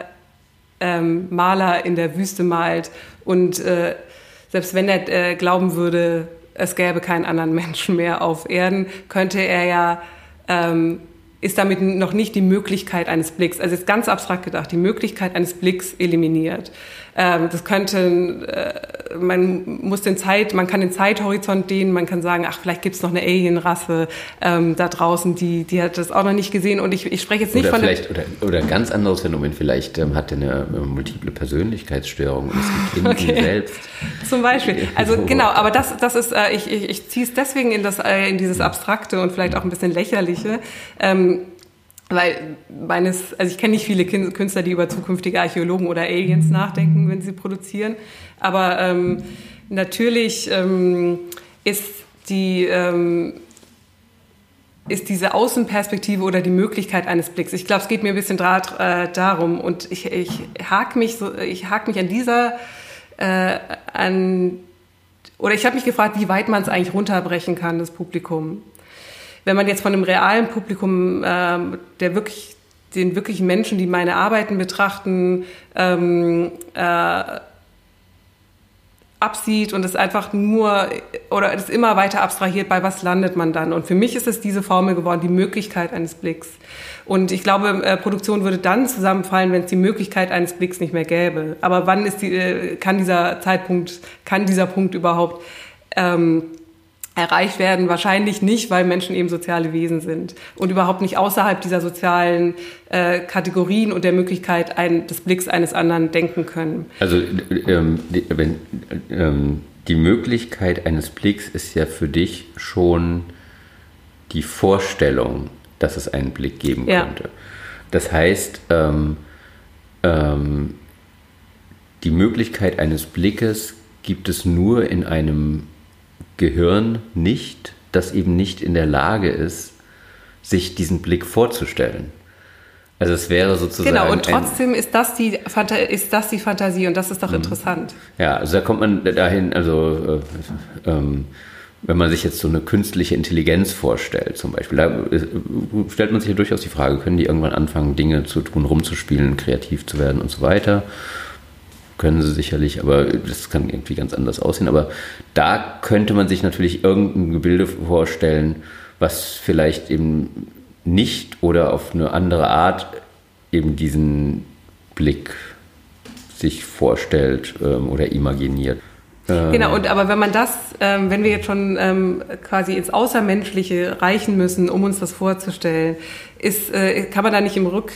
ähm, Maler in der Wüste malt und äh, selbst wenn er äh, glauben würde, es gäbe keinen anderen Menschen mehr auf Erden, könnte er ja, ähm, ist damit noch nicht die Möglichkeit eines Blicks, also ist ganz abstrakt gedacht, die Möglichkeit eines Blicks eliminiert. Ähm, das könnte, äh, man muss den Zeit, man kann den Zeithorizont dehnen, man kann sagen, ach, vielleicht gibt es noch eine Alienrasse ähm, da draußen, die, die hat das auch noch nicht gesehen. Und ich, ich spreche jetzt nicht oder von vielleicht, oder, oder ein ganz anderes Phänomen, vielleicht ähm, hat er eine, eine multiple Persönlichkeitsstörung und ein Kind Okay. selbst. Zum Beispiel. Also genau, aber das, das ist, äh, ich, ich, ich ziehe es deswegen in, das, äh, in dieses Abstrakte und vielleicht auch ein bisschen Lächerliche. Ähm, weil meines, also ich kenne nicht viele Künstler, die über zukünftige Archäologen oder Aliens nachdenken, wenn sie produzieren. Aber ähm, natürlich ähm, ist die ähm, ist diese Außenperspektive oder die Möglichkeit eines Blicks. Ich glaube, es geht mir ein bisschen draht, äh, darum und ich, ich hake mich so, ich hake mich an dieser äh, an oder ich habe mich gefragt, wie weit man es eigentlich runterbrechen kann, das Publikum. Wenn man jetzt von einem realen Publikum, ähm, der wirklich den wirklichen Menschen, die meine Arbeiten betrachten, ähm, äh, absieht und es einfach nur oder es immer weiter abstrahiert, bei was landet man dann. Und für mich ist es diese Formel geworden, die Möglichkeit eines Blicks. Und ich glaube, äh, Produktion würde dann zusammenfallen, wenn es die Möglichkeit eines Blicks nicht mehr gäbe. Aber wann ist die, äh, kann dieser Zeitpunkt, kann dieser Punkt überhaupt ähm, erreicht werden? Wahrscheinlich nicht, weil Menschen eben soziale Wesen sind und überhaupt nicht außerhalb dieser sozialen äh, Kategorien und der Möglichkeit ein, des Blicks eines anderen denken können. Also ähm, die, wenn, ähm, die Möglichkeit eines Blicks ist ja für dich schon die Vorstellung, dass es einen Blick geben ja. könnte. Das heißt, ähm, ähm die Möglichkeit eines Blickes gibt es nur in einem Gehirn nicht, das eben nicht in der Lage ist, sich diesen Blick vorzustellen. Also es wäre sozusagen. Genau, und trotzdem ist das die, ist das die Fantasie und das ist doch mhm. interessant. Ja, also da kommt man dahin, also äh, ähm, wenn man sich jetzt so eine künstliche Intelligenz vorstellt, zum Beispiel, da äh, stellt man sich ja durchaus die Frage, können die irgendwann anfangen, Dinge zu tun, rumzuspielen, kreativ zu werden und so weiter können sie sicherlich, aber das kann irgendwie ganz anders aussehen. Aber da könnte man sich natürlich irgendein Gebilde vorstellen, was vielleicht eben nicht oder auf eine andere Art eben diesen Blick sich vorstellt ähm, oder imaginiert. Ähm, genau, und aber wenn man das, ähm, wenn wir jetzt schon ähm, quasi ins Außermenschliche reichen müssen, um uns das vorzustellen, ist, äh, kann man da nicht im Rück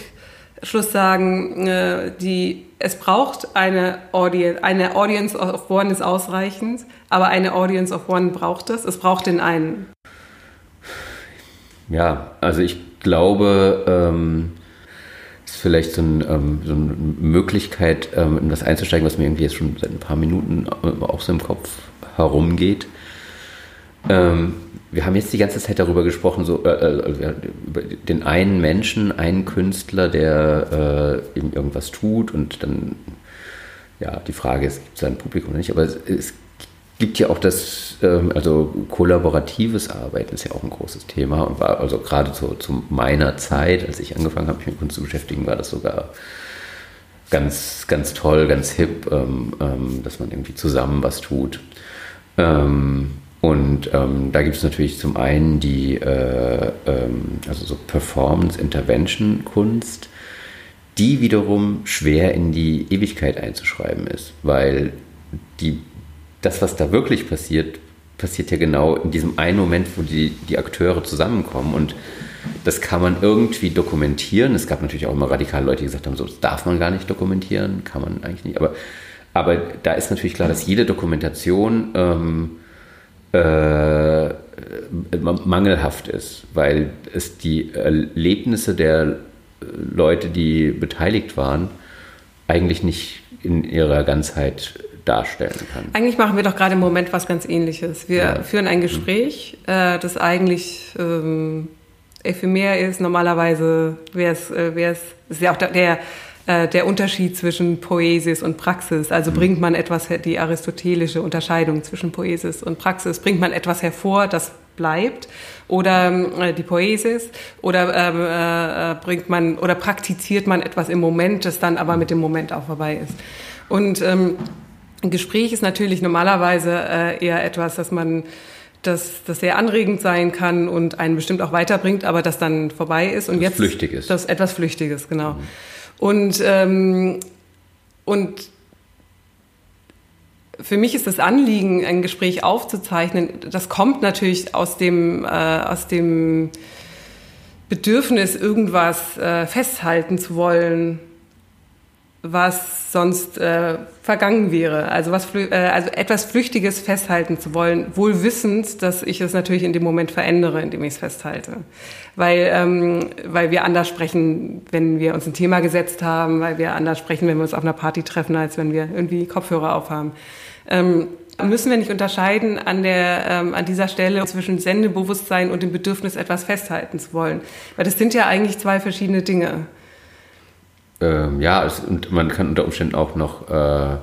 Schluss sagen, äh, die, es braucht eine Audience, eine Audience of One ist ausreichend, aber eine Audience of One braucht es. Es braucht den einen. Ja, also ich glaube, ähm, ist vielleicht so, ein, ähm, so, eine Möglichkeit, ähm, in das einzusteigen, was mir irgendwie jetzt schon seit ein paar Minuten äh, auch so im Kopf herumgeht. Ähm, wir haben jetzt die ganze Zeit darüber gesprochen, so, äh, äh, über den einen Menschen, einen Künstler, der äh, eben irgendwas tut und dann, ja, die Frage ist, gibt es ein Publikum oder nicht, aber es, es gibt ja auch das, ähm, also kollaboratives Arbeiten ist ja auch ein großes Thema und war also gerade zu, zu meiner Zeit, als ich angefangen habe, mich mit Kunst zu beschäftigen, war das sogar ganz, ganz toll, ganz hip, ähm, ähm, dass man irgendwie zusammen was tut. Ähm, und ähm, da gibt es natürlich zum einen die äh, ähm, also so Performance-Intervention-Kunst, die wiederum schwer in die Ewigkeit einzuschreiben ist, weil die, das, was da wirklich passiert, passiert ja genau in diesem einen Moment, wo die, die Akteure zusammenkommen und das kann man irgendwie dokumentieren. Es gab natürlich auch immer radikale Leute, die gesagt haben, so das darf man gar nicht dokumentieren, kann man eigentlich nicht. Aber, aber da ist natürlich klar, dass jede Dokumentation ähm, äh, mangelhaft ist, weil es die Erlebnisse der Leute, die beteiligt waren, eigentlich nicht in ihrer Ganzheit darstellen kann. Eigentlich machen wir doch gerade im Moment was ganz Ähnliches. Wir ja. führen ein Gespräch, äh, das eigentlich ähm, ephemer ist. Normalerweise wäre es, äh, wäre es, ist ja auch der, der äh, der Unterschied zwischen Poesis und Praxis. Also mhm. bringt man etwas, die aristotelische Unterscheidung zwischen Poesis und Praxis, bringt man etwas hervor, das bleibt oder äh, die Poesis oder ähm, äh, äh, bringt man oder praktiziert man etwas im Moment, das dann aber mit dem Moment auch vorbei ist. Und ähm, ein Gespräch ist natürlich normalerweise äh, eher etwas, dass man das, das sehr anregend sein kann und einen bestimmt auch weiterbringt, aber das dann vorbei ist und das jetzt flüchtig ist. Das etwas Flüchtiges, genau. Mhm. Und, ähm, und für mich ist das Anliegen, ein Gespräch aufzuzeichnen, das kommt natürlich aus dem, äh, aus dem Bedürfnis, irgendwas äh, festhalten zu wollen, was sonst äh, vergangen wäre. Also, was, äh, also etwas Flüchtiges festhalten zu wollen, wohl wissend, dass ich es natürlich in dem Moment verändere, indem ich es festhalte. Weil, ähm, weil wir anders sprechen, wenn wir uns ein Thema gesetzt haben, weil wir anders sprechen, wenn wir uns auf einer Party treffen, als wenn wir irgendwie Kopfhörer aufhaben. Ähm, müssen wir nicht unterscheiden an, der, ähm, an dieser Stelle zwischen Sendebewusstsein und dem Bedürfnis, etwas festhalten zu wollen. Weil das sind ja eigentlich zwei verschiedene Dinge ähm, ja, es, und man kann unter Umständen auch noch äh,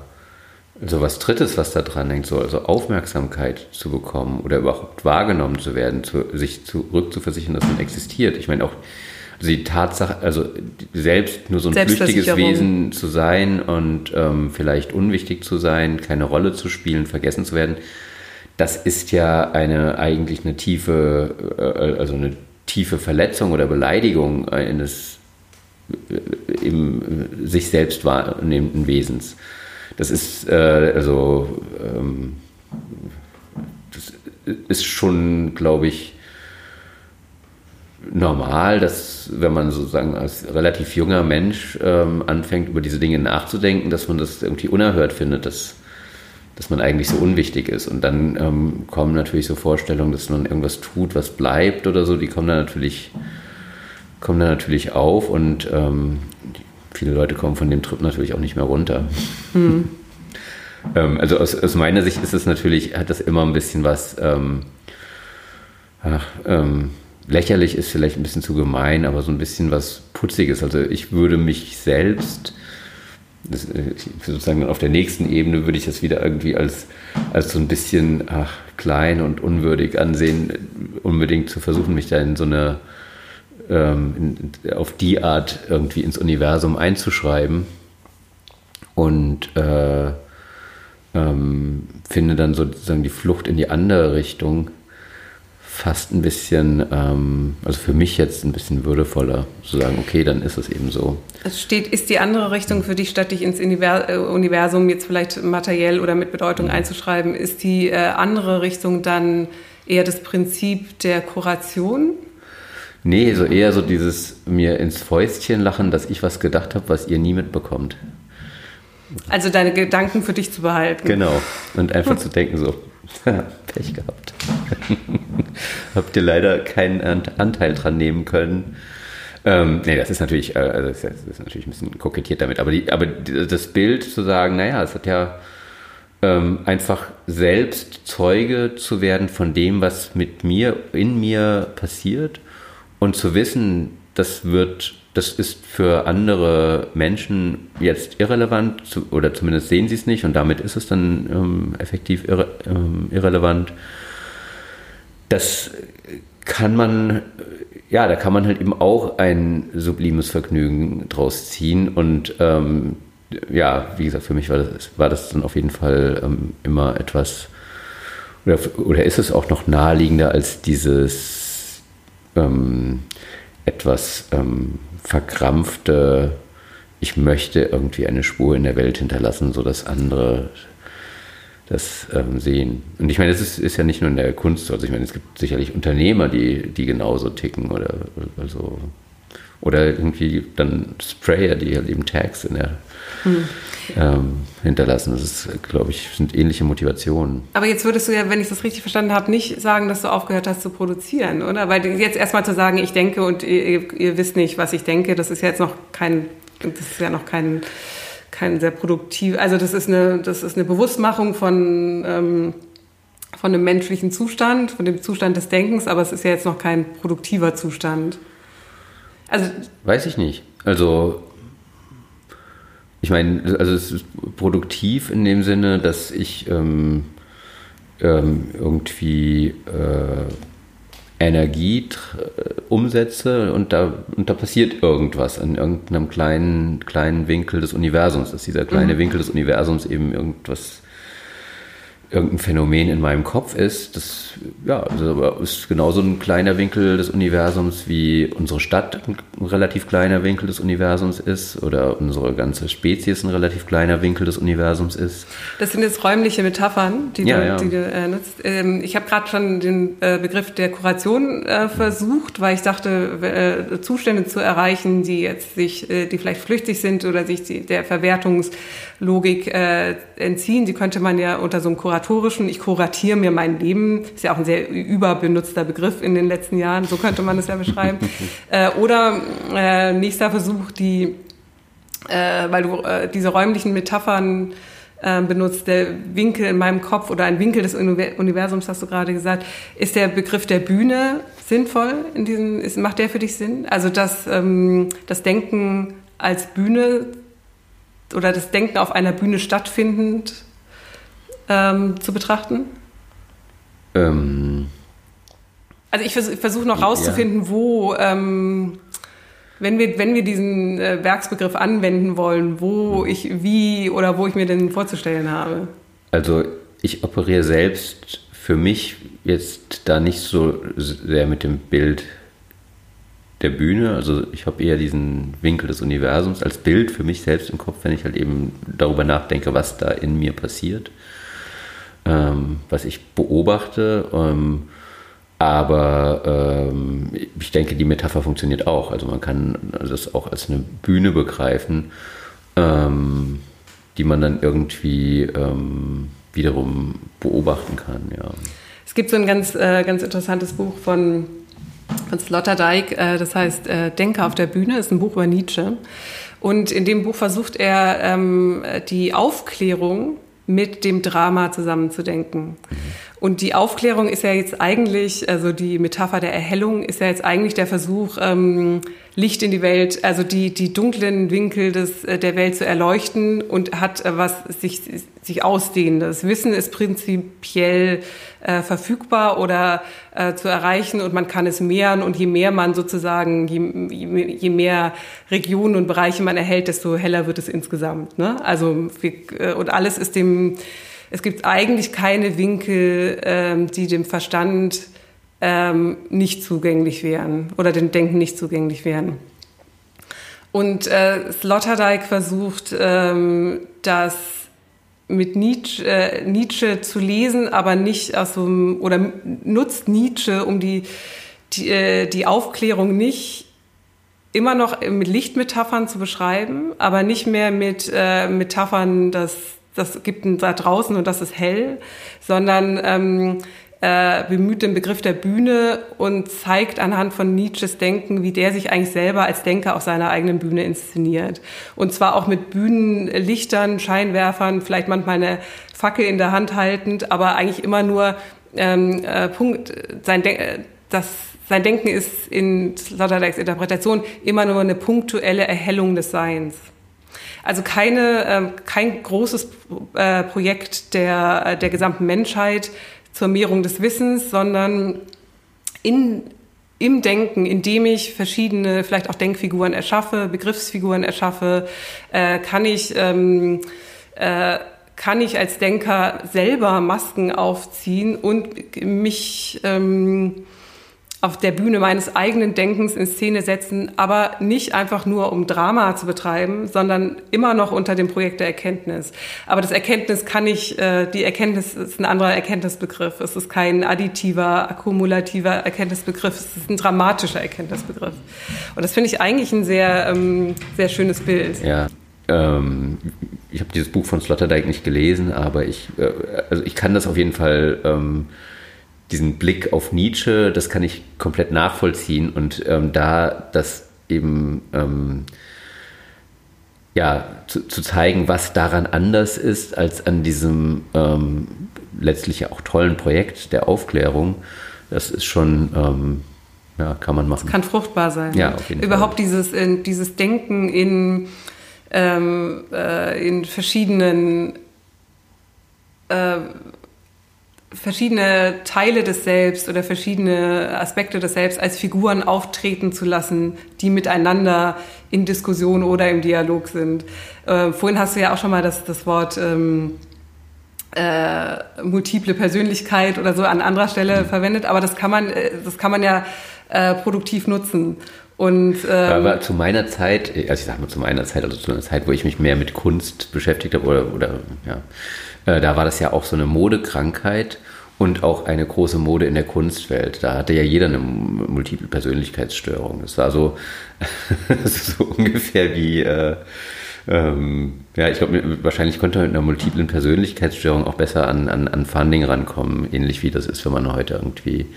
so was Drittes, was da dran hängt, so also Aufmerksamkeit zu bekommen oder überhaupt wahrgenommen zu werden, zu, sich zurückzuversichern, dass man existiert. Ich meine auch, die Tatsache, also selbst nur so ein flüchtiges Wesen zu sein und ähm, vielleicht unwichtig zu sein, keine Rolle zu spielen, vergessen zu werden, das ist ja eine eigentlich eine tiefe, äh, also eine tiefe Verletzung oder Beleidigung eines im sich selbst wahrnehmenden Wesens. Das ist äh, also ähm, das ist schon, glaube ich, normal, dass wenn man sozusagen als relativ junger Mensch ähm, anfängt, über diese Dinge nachzudenken, dass man das irgendwie unerhört findet, dass, dass man eigentlich so unwichtig ist. Und dann ähm, kommen natürlich so Vorstellungen, dass man irgendwas tut, was bleibt oder so, die kommen dann natürlich, kommen dann natürlich auf und ähm, viele Leute kommen von dem Trip natürlich auch nicht mehr runter. Mhm. also aus, aus, meiner Sicht ist es natürlich, hat das immer ein bisschen was, ähm, ach, ähm, lächerlich ist vielleicht ein bisschen zu gemein, aber so ein bisschen was Putziges. Also ich würde mich selbst, das, sozusagen auf der nächsten Ebene würde ich das wieder irgendwie als, als so ein bisschen ach, klein und unwürdig ansehen, unbedingt zu versuchen, mich da in so eine, ähm, auf die Art irgendwie ins Universum einzuschreiben. Und äh, ähm, finde dann sozusagen die Flucht in die andere Richtung fast ein bisschen, ähm, also für mich jetzt ein bisschen würdevoller, zu sagen, okay, dann ist es eben so. Es steht, ist die andere Richtung für dich, statt dich ins äh, Universum jetzt vielleicht materiell oder mit Bedeutung ja. einzuschreiben, ist die äh, andere Richtung dann eher das Prinzip der Kuration? Nee, so eher so dieses mir ins Fäustchen lachen, dass ich was gedacht habe, was ihr nie mitbekommt. Also deine Gedanken für dich zu behalten. Genau. Und einfach zu denken so, Pech gehabt. Habt ihr leider keinen Anteil dran nehmen können. Ähm, nee, das ist natürlich, äh, also das ist, natürlich ein bisschen kokettiert damit, aber, die, aber das Bild zu sagen, naja, es hat ja ähm, einfach selbst Zeuge zu werden von dem, was mit mir, in mir passiert und zu wissen, das wird, das ist für andere Menschen jetzt irrelevant zu, oder zumindest sehen sie es nicht und damit ist es dann ähm, effektiv irre, ähm, irrelevant. Das kann man, ja, da kann man halt eben auch ein sublimes Vergnügen draus ziehen und ähm, ja, wie gesagt, für mich war das, war das dann auf jeden Fall ähm, immer etwas, oder, oder ist es auch noch naheliegender als dieses ähm, etwas ähm, verkrampfte, ich möchte irgendwie eine Spur in der Welt hinterlassen, sodass andere das ähm, sehen. Und ich meine, das ist, ist, ja nicht nur in der Kunst so. Also ich meine, es gibt sicherlich Unternehmer, die, die genauso ticken oder also oder irgendwie dann Sprayer, die halt eben Tags in der hm. ähm, hinterlassen. Das ist, glaube ich, sind ähnliche Motivationen. Aber jetzt würdest du ja, wenn ich das richtig verstanden habe, nicht sagen, dass du aufgehört hast zu produzieren, oder? Weil jetzt erstmal zu sagen, ich denke und ihr, ihr wisst nicht, was ich denke, das ist ja jetzt noch kein, das ist ja noch kein, kein sehr produktiv, also das ist eine, das ist eine Bewusstmachung von, ähm, von einem menschlichen Zustand, von dem Zustand des Denkens, aber es ist ja jetzt noch kein produktiver Zustand. Also, Weiß ich nicht. Also ich meine, also es ist produktiv in dem Sinne, dass ich ähm, ähm, irgendwie äh, Energie umsetze und da, und da passiert irgendwas an irgendeinem kleinen, kleinen Winkel des Universums, dass dieser kleine mhm. Winkel des Universums eben irgendwas irgendein Phänomen in meinem Kopf ist, das ja, ist genauso ein kleiner Winkel des Universums, wie unsere Stadt ein relativ kleiner Winkel des Universums ist oder unsere ganze Spezies ein relativ kleiner Winkel des Universums ist. Das sind jetzt räumliche Metaphern, die ja, du, ja. Die du äh, nutzt. Ähm, ich habe gerade schon den äh, Begriff der Kuration äh, versucht, weil ich dachte, äh, Zustände zu erreichen, die jetzt sich, äh, die vielleicht flüchtig sind oder sich die, der Verwertungslogik äh, entziehen, die könnte man ja unter so einem Kurator kuratorischen, ich kuratiere mir mein Leben, ist ja auch ein sehr überbenutzter Begriff in den letzten Jahren, so könnte man es ja beschreiben. äh, oder äh, nächster Versuch, die, äh, weil du äh, diese räumlichen Metaphern äh, benutzt, der Winkel in meinem Kopf oder ein Winkel des Universums, hast du gerade gesagt, ist der Begriff der Bühne sinnvoll in diesem, ist, macht der für dich Sinn? Also das, ähm, das Denken als Bühne oder das Denken auf einer Bühne stattfindend ähm, zu betrachten? Ähm, also ich vers versuche noch rauszufinden, ja. wo, ähm, wenn wir, wenn wir diesen äh, Werksbegriff anwenden wollen, wo ich wie oder wo ich mir denn vorzustellen habe? Also ich operiere selbst für mich jetzt da nicht so sehr mit dem Bild der Bühne. Also ich habe eher diesen Winkel des Universums als Bild für mich selbst im Kopf, wenn ich halt eben darüber nachdenke, was da in mir passiert, ähm, was ich beobachte. Ähm, aber ähm, ich denke, die Metapher funktioniert auch. Also man kann das auch als eine Bühne begreifen, ähm, die man dann irgendwie ähm, wiederum beobachten kann. Ja. Es gibt so ein ganz, äh, ganz interessantes Buch von, von Sloterdijk, äh, das heißt äh, Denker auf der Bühne, ist ein Buch über Nietzsche. Und in dem Buch versucht er, ähm, die Aufklärung mit dem Drama zusammenzudenken. Und die Aufklärung ist ja jetzt eigentlich, also die Metapher der Erhellung ist ja jetzt eigentlich der Versuch, ähm, Licht in die Welt, also die, die dunklen Winkel des, äh, der Welt zu erleuchten und hat äh, was sich, sich ausdehnendes. Wissen ist prinzipiell äh, verfügbar oder äh, zu erreichen und man kann es mehren und je mehr man sozusagen, je, je mehr Regionen und Bereiche man erhält, desto heller wird es insgesamt. Ne? Also äh, und alles ist dem es gibt eigentlich keine Winkel, ähm, die dem Verstand ähm, nicht zugänglich wären oder dem Denken nicht zugänglich wären. Und äh, Sloterdijk versucht, ähm, das mit Nietzsche, äh, Nietzsche zu lesen, aber nicht aus so einem, oder nutzt Nietzsche, um die, die, äh, die Aufklärung nicht immer noch mit Lichtmetaphern zu beschreiben, aber nicht mehr mit äh, Metaphern, dass das gibt ein da draußen und das ist hell, sondern ähm, äh, bemüht den Begriff der Bühne und zeigt anhand von Nietzsches Denken, wie der sich eigentlich selber als Denker auf seiner eigenen Bühne inszeniert. Und zwar auch mit Bühnenlichtern, Scheinwerfern, vielleicht manchmal eine Fackel in der Hand haltend, aber eigentlich immer nur ähm, äh, Punkt, sein Denken, das sein Denken ist in Sloterdijks Interpretation immer nur eine punktuelle Erhellung des Seins. Also keine, äh, kein großes äh, Projekt der, äh, der gesamten Menschheit zur Mehrung des Wissens, sondern in, im Denken, indem ich verschiedene, vielleicht auch Denkfiguren erschaffe, Begriffsfiguren erschaffe, äh, kann ich ähm, äh, kann ich als Denker selber Masken aufziehen und mich ähm, auf der Bühne meines eigenen Denkens in Szene setzen, aber nicht einfach nur um Drama zu betreiben, sondern immer noch unter dem Projekt der Erkenntnis. Aber das Erkenntnis kann ich, äh, die Erkenntnis ist ein anderer Erkenntnisbegriff. Es ist kein additiver, akkumulativer Erkenntnisbegriff, es ist ein dramatischer Erkenntnisbegriff. Und das finde ich eigentlich ein sehr, ähm, sehr schönes Bild. Ja. Ähm, ich habe dieses Buch von Sloterdijk nicht gelesen, aber ich, äh, also ich kann das auf jeden Fall ähm, diesen Blick auf Nietzsche, das kann ich komplett nachvollziehen und ähm, da das eben ähm, ja, zu, zu, zeigen, was daran anders ist als an diesem ähm, letztlich ja auch tollen Projekt der Aufklärung, das ist schon, ähm, ja, kann man machen. Das kann fruchtbar sein. Ja, auf jeden Überhaupt Fall. dieses, in, dieses Denken in, ähm, äh, in verschiedenen äh, verschiedene Teile des Selbst oder verschiedene Aspekte des Selbst als Figuren auftreten zu lassen, die miteinander in Diskussion oder im Dialog sind. Äh, vorhin hast du ja auch schon mal das, das Wort ähm, äh, multiple Persönlichkeit oder so an anderer Stelle verwendet, aber das kann man, äh, das kann man ja äh, produktiv nutzen. Und, ähm, aber zu meiner Zeit, also ich sag mal zu meiner Zeit, also zu einer Zeit, wo ich mich mehr mit Kunst beschäftigt habe oder, oder ja, äh, da war das ja auch so eine Modekrankheit und auch eine große Mode in der Kunstwelt. Da hatte ja jeder eine multiple Persönlichkeitsstörung. Das war so, so ungefähr wie, äh, ähm, ja, ich glaube, wahrscheinlich konnte man mit einer multiplen Persönlichkeitsstörung auch besser an, an, an Funding rankommen, ähnlich wie das ist, wenn man heute irgendwie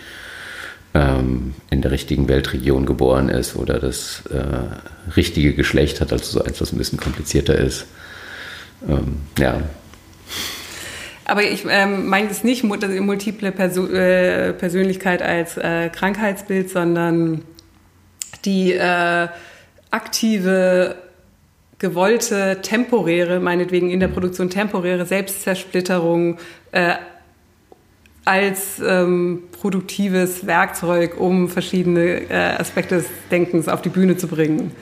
ähm, in der richtigen Weltregion geboren ist oder das äh, richtige Geschlecht hat, also so eins, was ein bisschen komplizierter ist. Ähm, ja, aber ich ähm, meine es nicht multiple Perso äh, Persönlichkeit als äh, Krankheitsbild, sondern die äh, aktive, gewollte, temporäre, meinetwegen in der Produktion temporäre Selbstzersplitterung, äh, als ähm, produktives Werkzeug, um verschiedene äh, Aspekte des Denkens auf die Bühne zu bringen.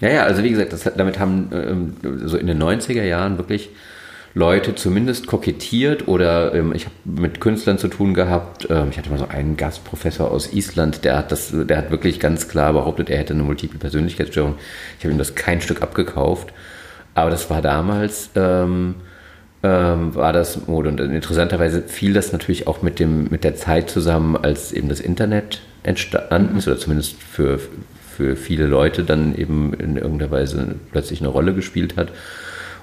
Ja, ja, also wie gesagt, das, damit haben ähm, so in den 90er Jahren wirklich Leute zumindest kokettiert oder ähm, ich habe mit Künstlern zu tun gehabt. Ähm, ich hatte mal so einen Gastprofessor aus Island, der hat das, der hat wirklich ganz klar behauptet, er hätte eine multiple Persönlichkeitsstörung. Ich habe ihm das kein Stück abgekauft, aber das war damals ähm, ähm, war das Mode und interessanterweise fiel das natürlich auch mit dem mit der Zeit zusammen, als eben das Internet entstanden ist oder zumindest für für viele Leute dann eben in irgendeiner Weise plötzlich eine Rolle gespielt hat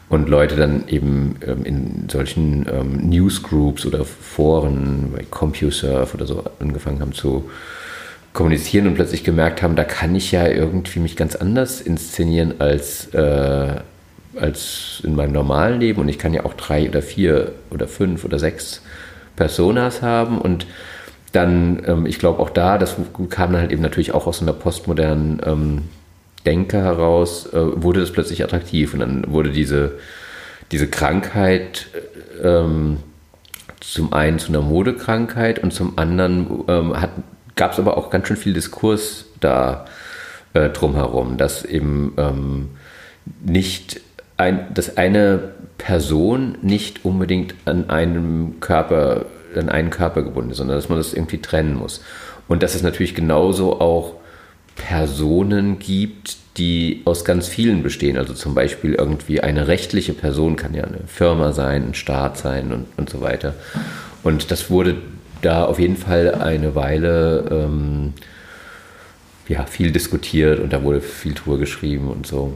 und Leute dann eben ähm, in solchen ähm, Newsgroups oder Foren, bei CompuServe oder so angefangen haben zu kommunizieren und plötzlich gemerkt haben, da kann ich ja irgendwie mich ganz anders inszenieren als, äh, als in meinem normalen Leben. Und ich kann ja auch drei oder vier oder fünf oder sechs Personas haben. Und dann, ähm, ich glaube auch da, das kam dann halt eben natürlich auch aus einer postmodernen ähm, Denke heraus, äh, wurde das plötzlich attraktiv und dann wurde diese, diese Krankheit ähm, zum einen zu einer Modekrankheit und zum anderen ähm, gab es aber auch ganz schön viel Diskurs da äh, drumherum, dass eben ähm, nicht ein, dass eine Person nicht unbedingt an einem Körper, an einen Körper gebunden ist, sondern dass man das irgendwie trennen muss. Und dass es natürlich genauso auch Personen gibt, die aus ganz vielen bestehen. Also zum Beispiel irgendwie eine rechtliche Person kann ja eine Firma sein, ein Staat sein und, und so weiter. Und das wurde da auf jeden Fall eine Weile ähm, ja, viel diskutiert und da wurde viel Tour geschrieben und so.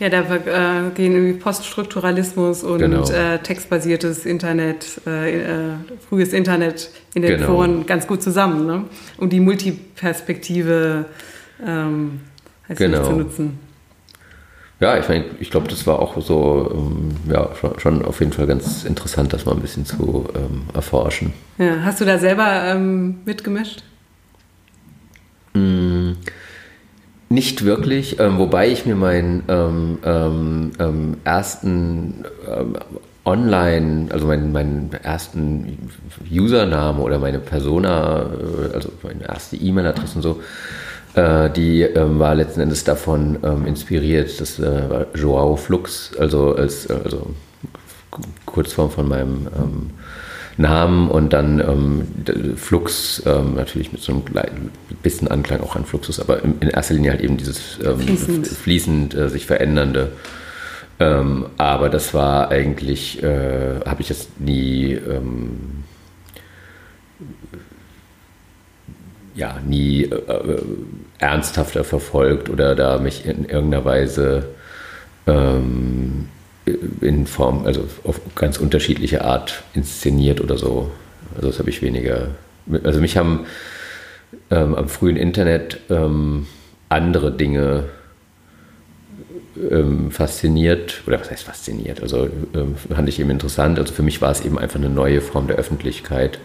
Ja, da äh, gehen irgendwie Poststrukturalismus und genau. äh, textbasiertes Internet, äh, äh, frühes Internet in den genau. Foren ganz gut zusammen, ne? um die Multiperspektive ähm, heißt genau. zu nutzen. Ja, ich meine, ich glaube, das war auch so, ähm, ja, schon, schon, auf jeden Fall ganz interessant, das mal ein bisschen zu ähm, erforschen. Ja, hast du da selber ähm, mitgemischt? Mm, nicht wirklich, ähm, wobei ich mir meinen ähm, ähm, ersten Online, also meinen, meinen ersten Username oder meine Persona, äh, also meine erste E-Mail-Adresse und so, äh, die ähm, war letzten Endes davon ähm, inspiriert. Das äh, war Joao Flux, also als äh, also Kurzform von meinem ähm, Namen und dann ähm, Flux, ähm, natürlich mit so einem bisschen Anklang auch an Fluxus, aber in, in erster Linie halt eben dieses ähm, fließend, fließend äh, sich verändernde. Ähm, aber das war eigentlich, äh, habe ich jetzt nie ähm, ja, nie äh, äh, ernsthafter verfolgt oder da mich in irgendeiner Weise ähm, in Form, also auf ganz unterschiedliche Art inszeniert oder so. Also das habe ich weniger. Also mich haben ähm, am frühen Internet ähm, andere Dinge ähm, fasziniert, oder was heißt fasziniert? Also ähm, fand ich eben interessant. Also für mich war es eben einfach eine neue Form der Öffentlichkeit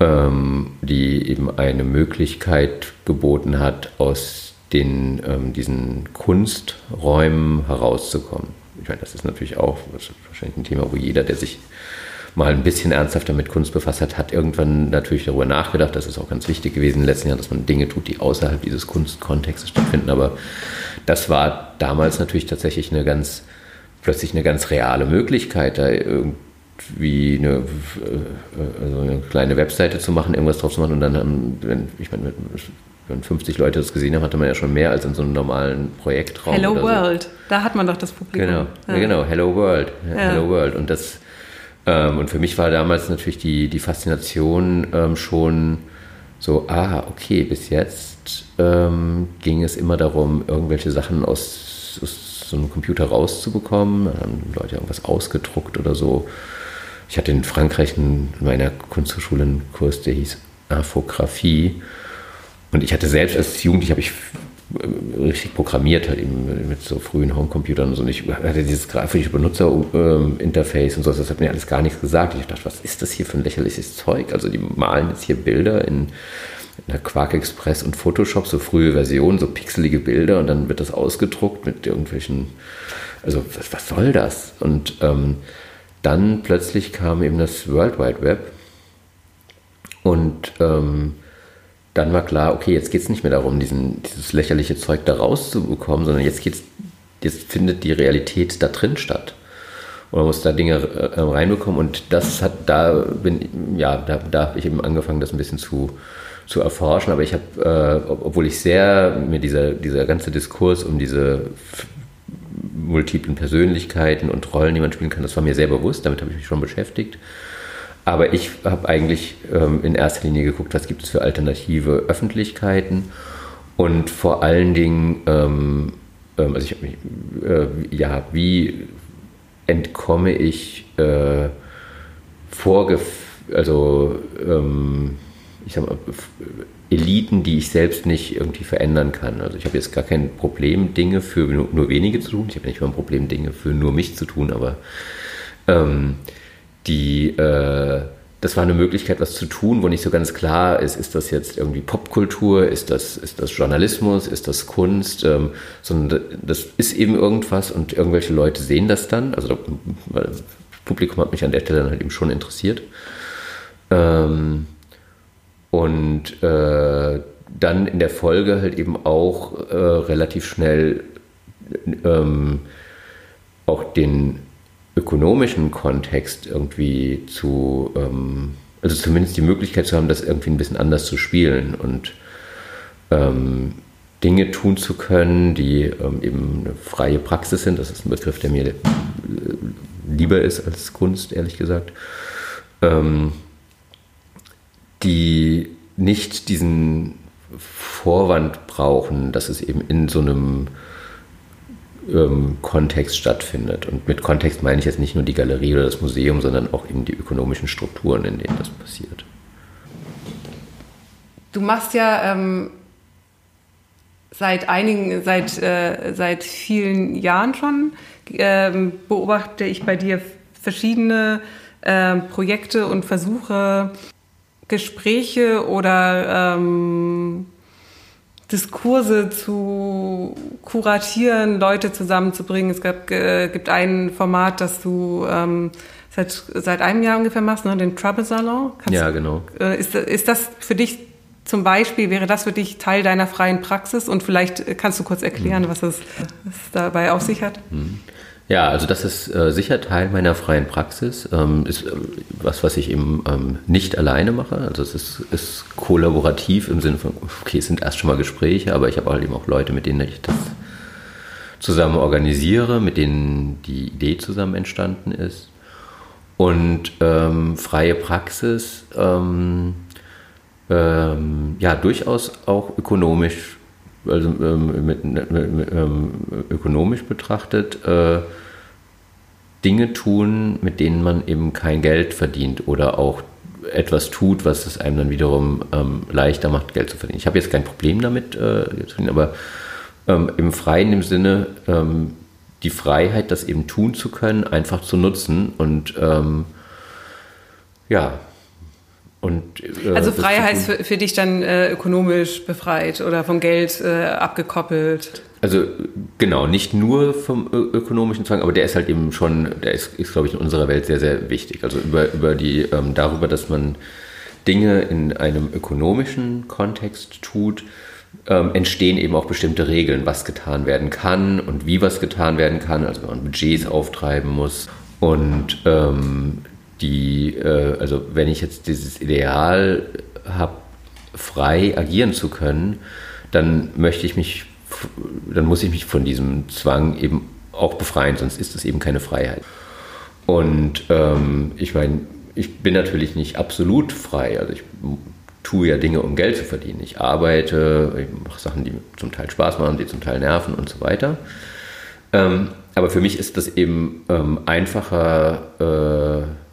ähm, die eben eine Möglichkeit geboten hat, aus den, ähm, diesen Kunsträumen herauszukommen. Ich meine, das ist natürlich auch ist wahrscheinlich ein Thema, wo jeder, der sich mal ein bisschen ernsthafter mit Kunst befasst hat, hat irgendwann natürlich darüber nachgedacht. Das ist auch ganz wichtig gewesen in den letzten Jahren, dass man Dinge tut, die außerhalb dieses Kunstkontextes stattfinden. Aber das war damals natürlich tatsächlich eine ganz, plötzlich eine ganz reale Möglichkeit, da wie eine, äh, also eine kleine Webseite zu machen, irgendwas drauf zu machen und dann, wenn, ich meine, wenn 50 Leute das gesehen haben, hatte man ja schon mehr als in so einem normalen Projektraum. Hello World, so. da hat man doch das Publikum. Genau, ja. Ja, genau, Hello World, ja. Hello World. Und das, ähm, und für mich war damals natürlich die, die Faszination ähm, schon so, ah, okay, bis jetzt ähm, ging es immer darum, irgendwelche Sachen aus, aus so einem Computer rauszubekommen. Dann haben Leute irgendwas ausgedruckt oder so. Ich hatte in Frankreich in meiner Kunsthochschule einen Kurs, der hieß Infographie. Und ich hatte selbst als Jugendlicher habe ich äh, richtig programmiert, halt eben mit so frühen Homecomputern und so. Und ich hatte dieses grafische Benutzerinterface und so, das hat mir alles gar nichts gesagt. Ich dachte, was ist das hier für ein lächerliches Zeug? Also die malen jetzt hier Bilder in, in der Quark Express und Photoshop, so frühe Versionen, so pixelige Bilder und dann wird das ausgedruckt mit irgendwelchen, also was, was soll das? Und ähm, dann plötzlich kam eben das World Wide Web und ähm, dann war klar, okay, jetzt geht es nicht mehr darum, diesen, dieses lächerliche Zeug da rauszubekommen, sondern jetzt geht's, jetzt findet die Realität da drin statt. Und man muss da Dinge äh, reinbekommen und das hat, da bin, ja, da, da habe ich eben angefangen, das ein bisschen zu, zu erforschen, aber ich habe, äh, obwohl ich sehr, mir dieser, dieser ganze Diskurs um diese multiplen Persönlichkeiten und Rollen, die man spielen kann, das war mir sehr bewusst, damit habe ich mich schon beschäftigt. Aber ich habe eigentlich ähm, in erster Linie geguckt, was gibt es für alternative Öffentlichkeiten und vor allen Dingen, ähm, ähm, also ich mich, äh, ja, wie entkomme ich äh, vorgef also ähm, ich sag mal, Eliten, die ich selbst nicht irgendwie verändern kann. Also ich habe jetzt gar kein Problem, Dinge für nur, wenige zu tun. Ich habe nicht mal ein Problem, Dinge für nur mich zu tun, aber ähm, die, äh, das war eine Möglichkeit, was zu tun, wo nicht so ganz klar ist, ist das jetzt irgendwie Popkultur, ist das, ist das Journalismus, ist das Kunst, ähm, sondern das ist eben irgendwas und irgendwelche Leute sehen das dann. Also das Publikum hat mich an der Stelle dann halt eben schon interessiert. Ähm, und äh, dann in der Folge halt eben auch äh, relativ schnell ähm, auch den ökonomischen Kontext irgendwie zu, ähm, also zumindest die Möglichkeit zu haben, das irgendwie ein bisschen anders zu spielen und ähm, Dinge tun zu können, die ähm, eben eine freie Praxis sind. Das ist ein Begriff, der mir äh, lieber ist als Kunst, ehrlich gesagt. Ähm, die nicht diesen Vorwand brauchen, dass es eben in so einem ähm, Kontext stattfindet. Und mit Kontext meine ich jetzt nicht nur die Galerie oder das Museum, sondern auch eben die ökonomischen Strukturen, in denen das passiert. Du machst ja ähm, seit einigen, seit, äh, seit vielen Jahren schon, ähm, beobachte ich bei dir verschiedene äh, Projekte und Versuche, Gespräche oder ähm, Diskurse zu kuratieren, Leute zusammenzubringen. Es gab, äh, gibt ein Format, das du ähm, seit, seit einem Jahr ungefähr machst, ne? den Trouble Salon. Kannst ja, genau. Äh, ist, ist das für dich zum Beispiel, wäre das für dich Teil deiner freien Praxis? Und vielleicht kannst du kurz erklären, mhm. was es was dabei auf sich hat? Mhm. Ja, also das ist äh, sicher Teil meiner freien Praxis. Ähm, ist äh, was, was ich eben ähm, nicht alleine mache. Also es ist, ist, kollaborativ im Sinne von, okay, es sind erst schon mal Gespräche, aber ich habe halt eben auch Leute, mit denen ich das zusammen organisiere, mit denen die Idee zusammen entstanden ist. Und ähm, freie Praxis, ähm, ähm, ja, durchaus auch ökonomisch also ähm, mit, mit, mit, ähm, ökonomisch betrachtet, äh, Dinge tun, mit denen man eben kein Geld verdient oder auch etwas tut, was es einem dann wiederum ähm, leichter macht, Geld zu verdienen. Ich habe jetzt kein Problem damit, äh, aber ähm, im Freien im Sinne, ähm, die Freiheit, das eben tun zu können, einfach zu nutzen und ähm, ja, und, äh, also frei heißt für, für, dich dann äh, ökonomisch befreit oder vom Geld äh, abgekoppelt? Also genau, nicht nur vom ökonomischen Zwang, aber der ist halt eben schon, der ist, ist glaube ich, in unserer Welt sehr, sehr wichtig. Also über, über die, ähm, darüber, dass man Dinge in einem ökonomischen Kontext tut, ähm, entstehen eben auch bestimmte Regeln, was getan werden kann und wie was getan werden kann. Also wenn man Budgets auftreiben muss. Und ähm, die, äh, also wenn ich jetzt dieses Ideal habe, frei agieren zu können, dann möchte ich mich, dann muss ich mich von diesem Zwang eben auch befreien, sonst ist es eben keine Freiheit. Und ähm, ich meine, ich bin natürlich nicht absolut frei. Also ich tue ja Dinge, um Geld zu verdienen. Ich arbeite, ich mache Sachen, die zum Teil Spaß machen, die zum Teil nerven und so weiter. Ähm, aber für mich ist das eben ähm, einfacher, äh,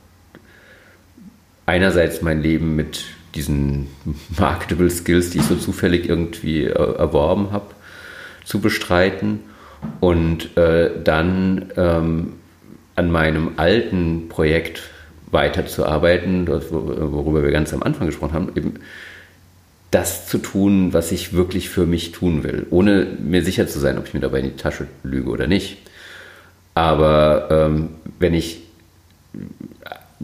einerseits mein Leben mit diesen marketable Skills, die ich so zufällig irgendwie äh, erworben habe, zu bestreiten und äh, dann ähm, an meinem alten Projekt weiterzuarbeiten, worüber wir ganz am Anfang gesprochen haben, eben das zu tun, was ich wirklich für mich tun will, ohne mir sicher zu sein, ob ich mir dabei in die Tasche lüge oder nicht. Aber ähm, wenn ich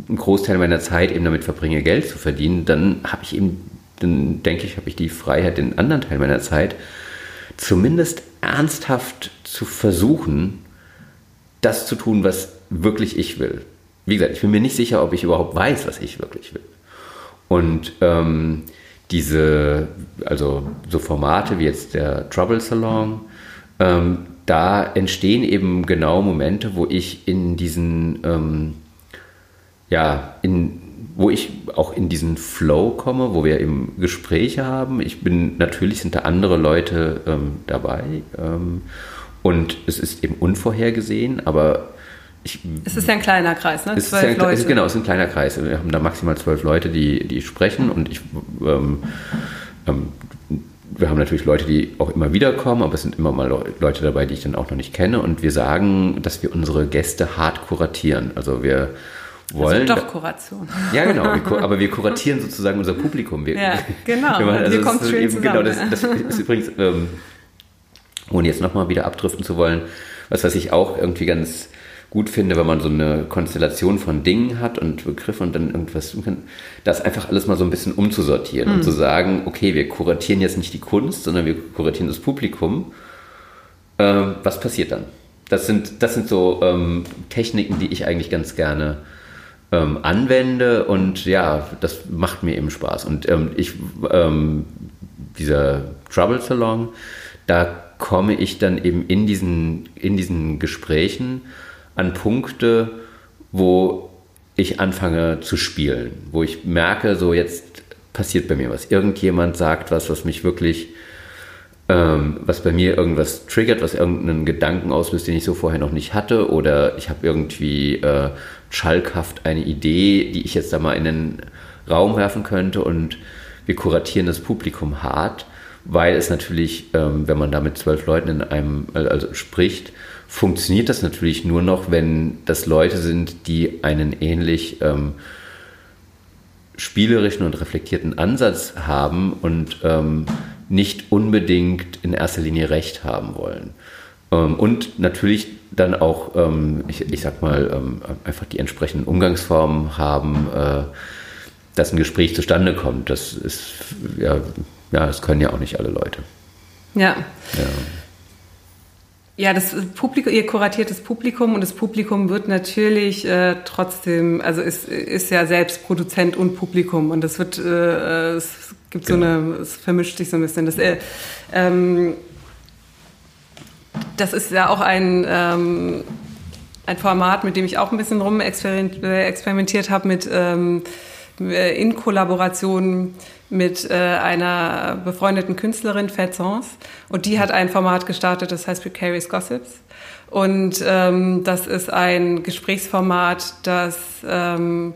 einen Großteil meiner Zeit eben damit verbringe, Geld zu verdienen, dann habe ich eben, dann denke ich, habe ich die Freiheit, den anderen Teil meiner Zeit zumindest ernsthaft zu versuchen, das zu tun, was wirklich ich will. Wie gesagt, ich bin mir nicht sicher, ob ich überhaupt weiß, was ich wirklich will. Und ähm, diese, also so Formate wie jetzt der Trouble Salon, ähm, da entstehen eben genau Momente, wo ich in diesen, ähm, ja, in, wo ich auch in diesen Flow komme, wo wir eben Gespräche haben. Ich bin, natürlich sind da andere Leute ähm, dabei ähm, und es ist eben unvorhergesehen, aber ich, es ist ja ein kleiner Kreis, ne? Zwölf ja ein, Leute. Ist, genau, es ist ein kleiner Kreis. Wir haben da maximal zwölf Leute, die, die sprechen und ich, ähm, ähm, wir haben natürlich Leute, die auch immer wieder kommen, aber es sind immer mal Leute dabei, die ich dann auch noch nicht kenne und wir sagen, dass wir unsere Gäste hart kuratieren. Also wir wollen. Also doch Kuration. Ja, genau. Wir, aber wir kuratieren sozusagen unser Publikum. Wir, ja, genau. Wir, machen, also wir kommen schön eben, Genau, das, das, ist übrigens, ähm, ohne jetzt nochmal wieder abdriften zu wollen, was, was ich auch irgendwie ganz gut finde, wenn man so eine Konstellation von Dingen hat und Begriffen und dann irgendwas tun kann, das einfach alles mal so ein bisschen umzusortieren mhm. und zu sagen, okay, wir kuratieren jetzt nicht die Kunst, sondern wir kuratieren das Publikum. Ähm, was passiert dann? Das sind, das sind so ähm, Techniken, die ich eigentlich ganz gerne ähm, anwende und ja, das macht mir eben Spaß. Und ähm, ich, ähm, dieser Trouble Salon, da komme ich dann eben in diesen, in diesen Gesprächen an Punkte, wo ich anfange zu spielen, wo ich merke, so jetzt passiert bei mir was. Irgendjemand sagt was, was mich wirklich, ähm, was bei mir irgendwas triggert, was irgendeinen Gedanken auslöst, den ich so vorher noch nicht hatte, oder ich habe irgendwie äh, schalkhaft eine Idee, die ich jetzt da mal in den Raum werfen könnte und wir kuratieren das Publikum hart, weil es natürlich, ähm, wenn man da mit zwölf Leuten in einem, also spricht, funktioniert das natürlich nur noch, wenn das Leute sind, die einen ähnlich ähm, spielerischen und reflektierten Ansatz haben und ähm, nicht unbedingt in erster Linie Recht haben wollen. Ähm, und natürlich dann auch, ähm, ich, ich, sag mal, ähm, einfach die entsprechenden Umgangsformen haben, äh, dass ein Gespräch zustande kommt. Das ist, ja, ja, das können ja auch nicht alle Leute. Ja. ja. Ja, das Publikum, ihr kuratiertes Publikum und das Publikum wird natürlich äh, trotzdem, also ist, ist ja selbst Produzent und Publikum und das wird, äh, es gibt genau. so eine, es vermischt sich so ein bisschen. Das, äh, ähm, das ist ja auch ein, ähm, ein Format, mit dem ich auch ein bisschen rum experimentiert habe mit ähm, in Kollaboration mit äh, einer befreundeten Künstlerin, Fat Sons. Und die hat ein Format gestartet, das heißt Precarious Gossips. Und ähm, das ist ein Gesprächsformat, das ähm,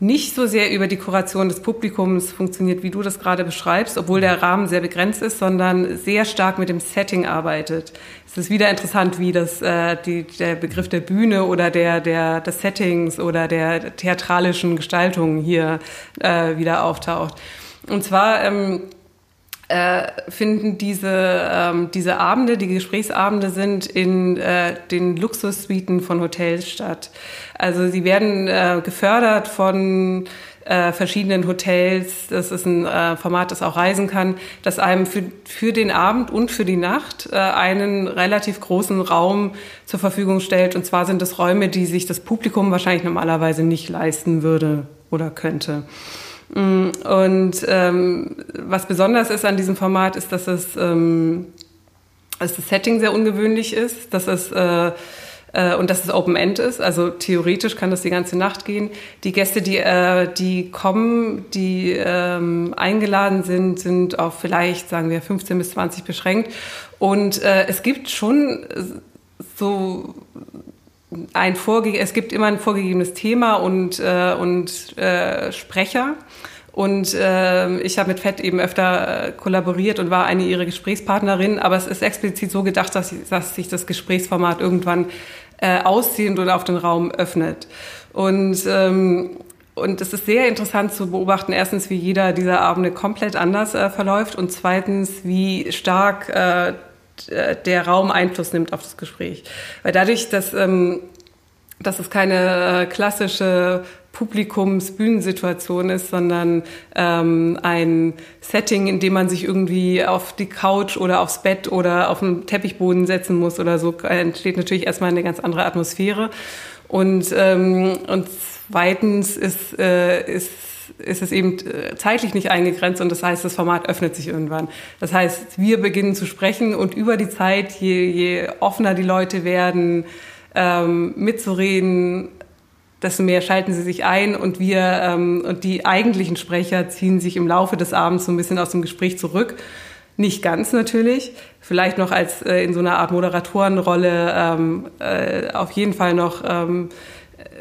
nicht so sehr über die Kuration des Publikums funktioniert, wie du das gerade beschreibst, obwohl der Rahmen sehr begrenzt ist, sondern sehr stark mit dem Setting arbeitet. Es ist wieder interessant, wie das, äh, die, der Begriff der Bühne oder der, der, des Settings oder der theatralischen Gestaltung hier äh, wieder auftaucht. Und zwar ähm, äh, finden diese, ähm, diese Abende, die Gesprächsabende sind in äh, den Luxussuiten von Hotels statt. Also sie werden äh, gefördert von äh, verschiedenen Hotels. Das ist ein äh, Format, das auch reisen kann, das einem für, für den Abend und für die Nacht äh, einen relativ großen Raum zur Verfügung stellt. Und zwar sind das Räume, die sich das Publikum wahrscheinlich normalerweise nicht leisten würde oder könnte. Mm, und ähm, was besonders ist an diesem Format, ist, dass es ähm, dass das Setting sehr ungewöhnlich ist, dass es äh, äh, und dass es Open End ist. Also theoretisch kann das die ganze Nacht gehen. Die Gäste, die äh, die kommen, die ähm, eingeladen sind, sind auf vielleicht sagen wir 15 bis 20 beschränkt. Und äh, es gibt schon so ein vorge es gibt immer ein vorgegebenes Thema und, äh, und äh, Sprecher. Und äh, ich habe mit FED eben öfter äh, kollaboriert und war eine ihrer Gesprächspartnerinnen, aber es ist explizit so gedacht, dass, dass sich das Gesprächsformat irgendwann äh, ausziehend oder auf den Raum öffnet. Und ähm, und es ist sehr interessant zu beobachten, erstens, wie jeder dieser Abende komplett anders äh, verläuft und zweitens, wie stark äh, der Raum Einfluss nimmt auf das Gespräch. Weil dadurch, dass ähm, dass es keine äh, klassische Publikumsbühnensituation ist, sondern ähm, ein Setting, in dem man sich irgendwie auf die Couch oder aufs Bett oder auf den Teppichboden setzen muss oder so, entsteht natürlich erstmal eine ganz andere Atmosphäre. Und, ähm, und zweitens ist, äh, ist ist es eben äh, zeitlich nicht eingegrenzt und das heißt, das Format öffnet sich irgendwann. Das heißt, wir beginnen zu sprechen und über die Zeit, je, je offener die Leute werden, ähm, mitzureden, desto mehr schalten sie sich ein und wir ähm, und die eigentlichen Sprecher ziehen sich im Laufe des Abends so ein bisschen aus dem Gespräch zurück. Nicht ganz natürlich, vielleicht noch als äh, in so einer Art Moderatorenrolle ähm, äh, auf jeden Fall noch ähm,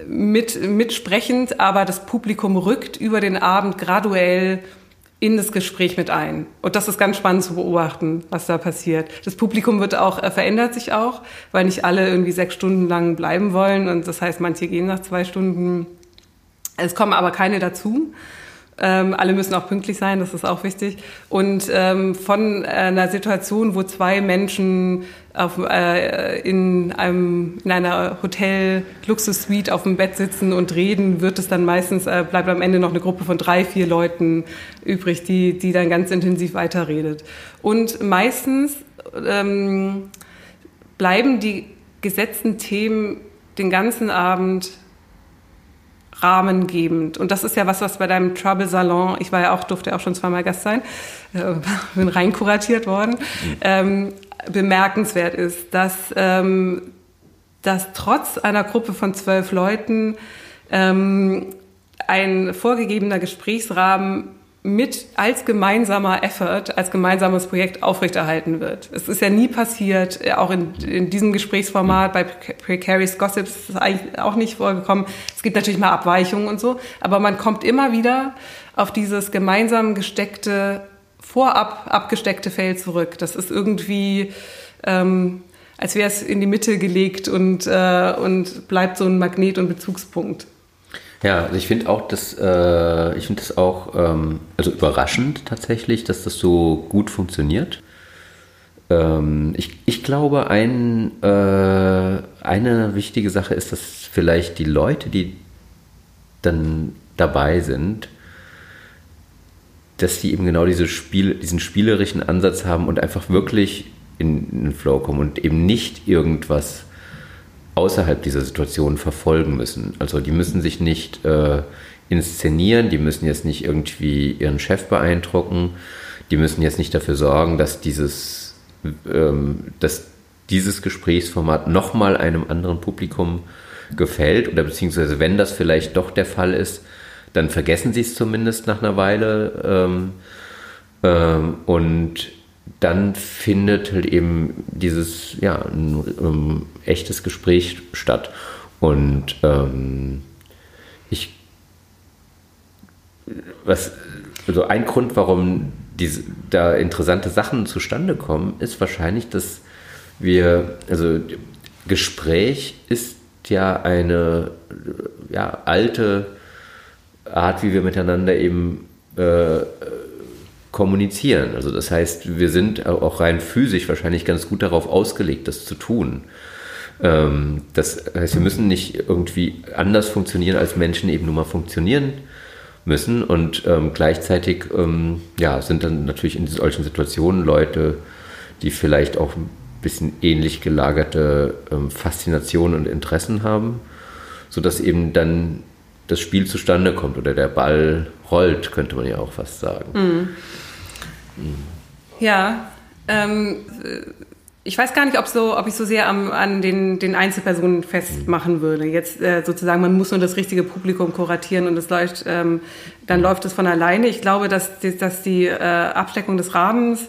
mit, mitsprechend, aber das Publikum rückt über den Abend graduell in das Gespräch mit ein. Und das ist ganz spannend zu beobachten, was da passiert. Das Publikum wird auch, äh, verändert sich auch, weil nicht alle irgendwie sechs Stunden lang bleiben wollen. Und das heißt, manche gehen nach zwei Stunden. Es kommen aber keine dazu. Ähm, alle müssen auch pünktlich sein, das ist auch wichtig. Und ähm, von einer Situation, wo zwei Menschen auf, äh, in, einem, in einer Hotel-Luxus-Suite auf dem Bett sitzen und reden, wird es dann meistens, äh, bleibt am Ende noch eine Gruppe von drei, vier Leuten übrig, die, die dann ganz intensiv weiterredet. Und meistens ähm, bleiben die gesetzten Themen den ganzen Abend rahmengebend. Und das ist ja was, was bei deinem Trouble Salon, ich war ja auch, durfte auch schon zweimal Gast sein, äh, bin rein kuratiert worden, mhm. ähm, bemerkenswert ist, dass, ähm, dass trotz einer Gruppe von zwölf Leuten ähm, ein vorgegebener Gesprächsrahmen mit als gemeinsamer Effort, als gemeinsames Projekt aufrechterhalten wird. Es ist ja nie passiert, äh, auch in, in diesem Gesprächsformat bei Precarious Gossips ist es eigentlich auch nicht vorgekommen. Es gibt natürlich mal Abweichungen und so, aber man kommt immer wieder auf dieses gemeinsam gesteckte, vorab abgesteckte Feld zurück. Das ist irgendwie, ähm, als wäre es in die Mitte gelegt und, äh, und bleibt so ein Magnet und Bezugspunkt. Ja, also ich finde auch, dass äh, ich finde das auch ähm, also überraschend tatsächlich, dass das so gut funktioniert. Ähm, ich, ich glaube, ein, äh, eine wichtige Sache ist, dass vielleicht die Leute, die dann dabei sind, dass die eben genau diese Spiel, diesen spielerischen Ansatz haben und einfach wirklich in, den Flow kommen und eben nicht irgendwas außerhalb dieser Situation verfolgen müssen. Also die müssen sich nicht äh, inszenieren, die müssen jetzt nicht irgendwie ihren Chef beeindrucken, die müssen jetzt nicht dafür sorgen, dass dieses, ähm, dass dieses Gesprächsformat nochmal einem anderen Publikum gefällt oder beziehungsweise wenn das vielleicht doch der Fall ist, dann vergessen sie es zumindest nach einer Weile ähm, ähm, und dann findet halt eben dieses, ja, ein, ein ähm, echtes Gespräch statt. Und ähm, ich, was, also ein Grund, warum diese, da interessante Sachen zustande kommen, ist wahrscheinlich, dass wir, also Gespräch ist ja eine ja, alte Art, wie wir miteinander eben äh, kommunizieren. Also das heißt, wir sind auch rein physisch wahrscheinlich ganz gut darauf ausgelegt, das zu tun. Ähm, das heißt, wir müssen nicht irgendwie anders funktionieren, als Menschen eben nur mal funktionieren müssen. Und ähm, gleichzeitig ähm, ja, sind dann natürlich in solchen Situationen Leute, die vielleicht auch ein bisschen ähnlich gelagerte ähm, Faszinationen und Interessen haben, sodass eben dann das Spiel zustande kommt oder der Ball rollt, könnte man ja auch fast sagen. Mhm. Mhm. Ja, ähm, ich weiß gar nicht, ob, so, ob ich so sehr am, an den, den Einzelpersonen festmachen würde. Jetzt äh, sozusagen, man muss nur das richtige Publikum kuratieren und es läuft, ähm, dann läuft es von alleine. Ich glaube, dass, dass die äh, Absteckung des Rahmens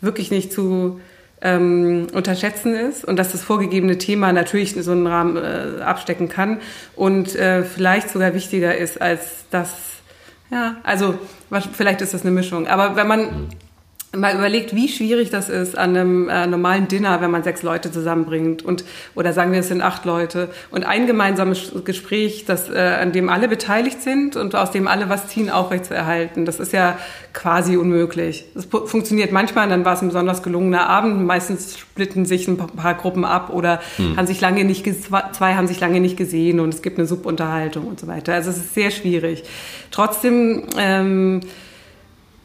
wirklich nicht zu ähm, unterschätzen ist und dass das vorgegebene Thema natürlich so einen Rahmen äh, abstecken kann und äh, vielleicht sogar wichtiger ist als das, ja, also vielleicht ist das eine Mischung. Aber wenn man mal überlegt, wie schwierig das ist an einem äh, normalen Dinner, wenn man sechs Leute zusammenbringt und oder sagen wir es sind acht Leute und ein gemeinsames Gespräch, das äh, an dem alle beteiligt sind und aus dem alle was ziehen, aufrechtzuerhalten. Das ist ja quasi unmöglich. Das funktioniert manchmal, dann war es ein besonders gelungener Abend. Meistens splitten sich ein paar Gruppen ab oder hm. haben sich lange nicht zwei haben sich lange nicht gesehen und es gibt eine Subunterhaltung und so weiter. Also es ist sehr schwierig. Trotzdem ähm,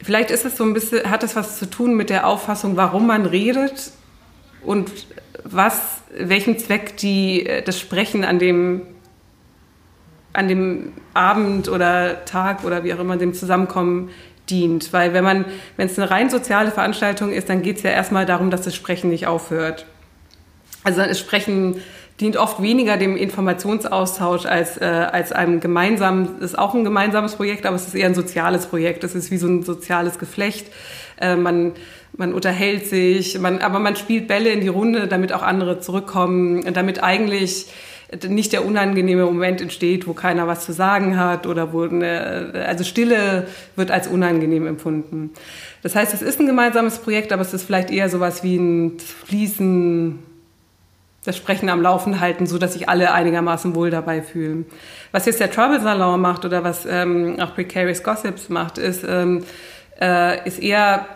Vielleicht ist es so ein bisschen, hat es was zu tun mit der Auffassung, warum man redet und was, welchem Zweck die, äh, das Sprechen an dem, an dem Abend oder Tag oder wie auch immer dem Zusammenkommen dient. Weil wenn man, wenn es eine rein soziale Veranstaltung ist, dann geht es ja erstmal darum, dass das Sprechen nicht aufhört. Also das Sprechen dient oft weniger dem Informationsaustausch als, äh, als einem gemeinsamen, ist auch ein gemeinsames Projekt, aber es ist eher ein soziales Projekt. Es ist wie so ein soziales Geflecht. Äh, man, man unterhält sich, man, aber man spielt Bälle in die Runde, damit auch andere zurückkommen, damit eigentlich nicht der unangenehme Moment entsteht, wo keiner was zu sagen hat oder wo eine, also Stille wird als unangenehm empfunden. Das heißt, es ist ein gemeinsames Projekt, aber es ist vielleicht eher sowas wie ein Fließen das Sprechen am Laufen halten, so dass sich alle einigermaßen wohl dabei fühlen. Was jetzt der Trouble Salon macht oder was ähm, auch Precarious Gossips macht, ist, ähm, äh, ist eher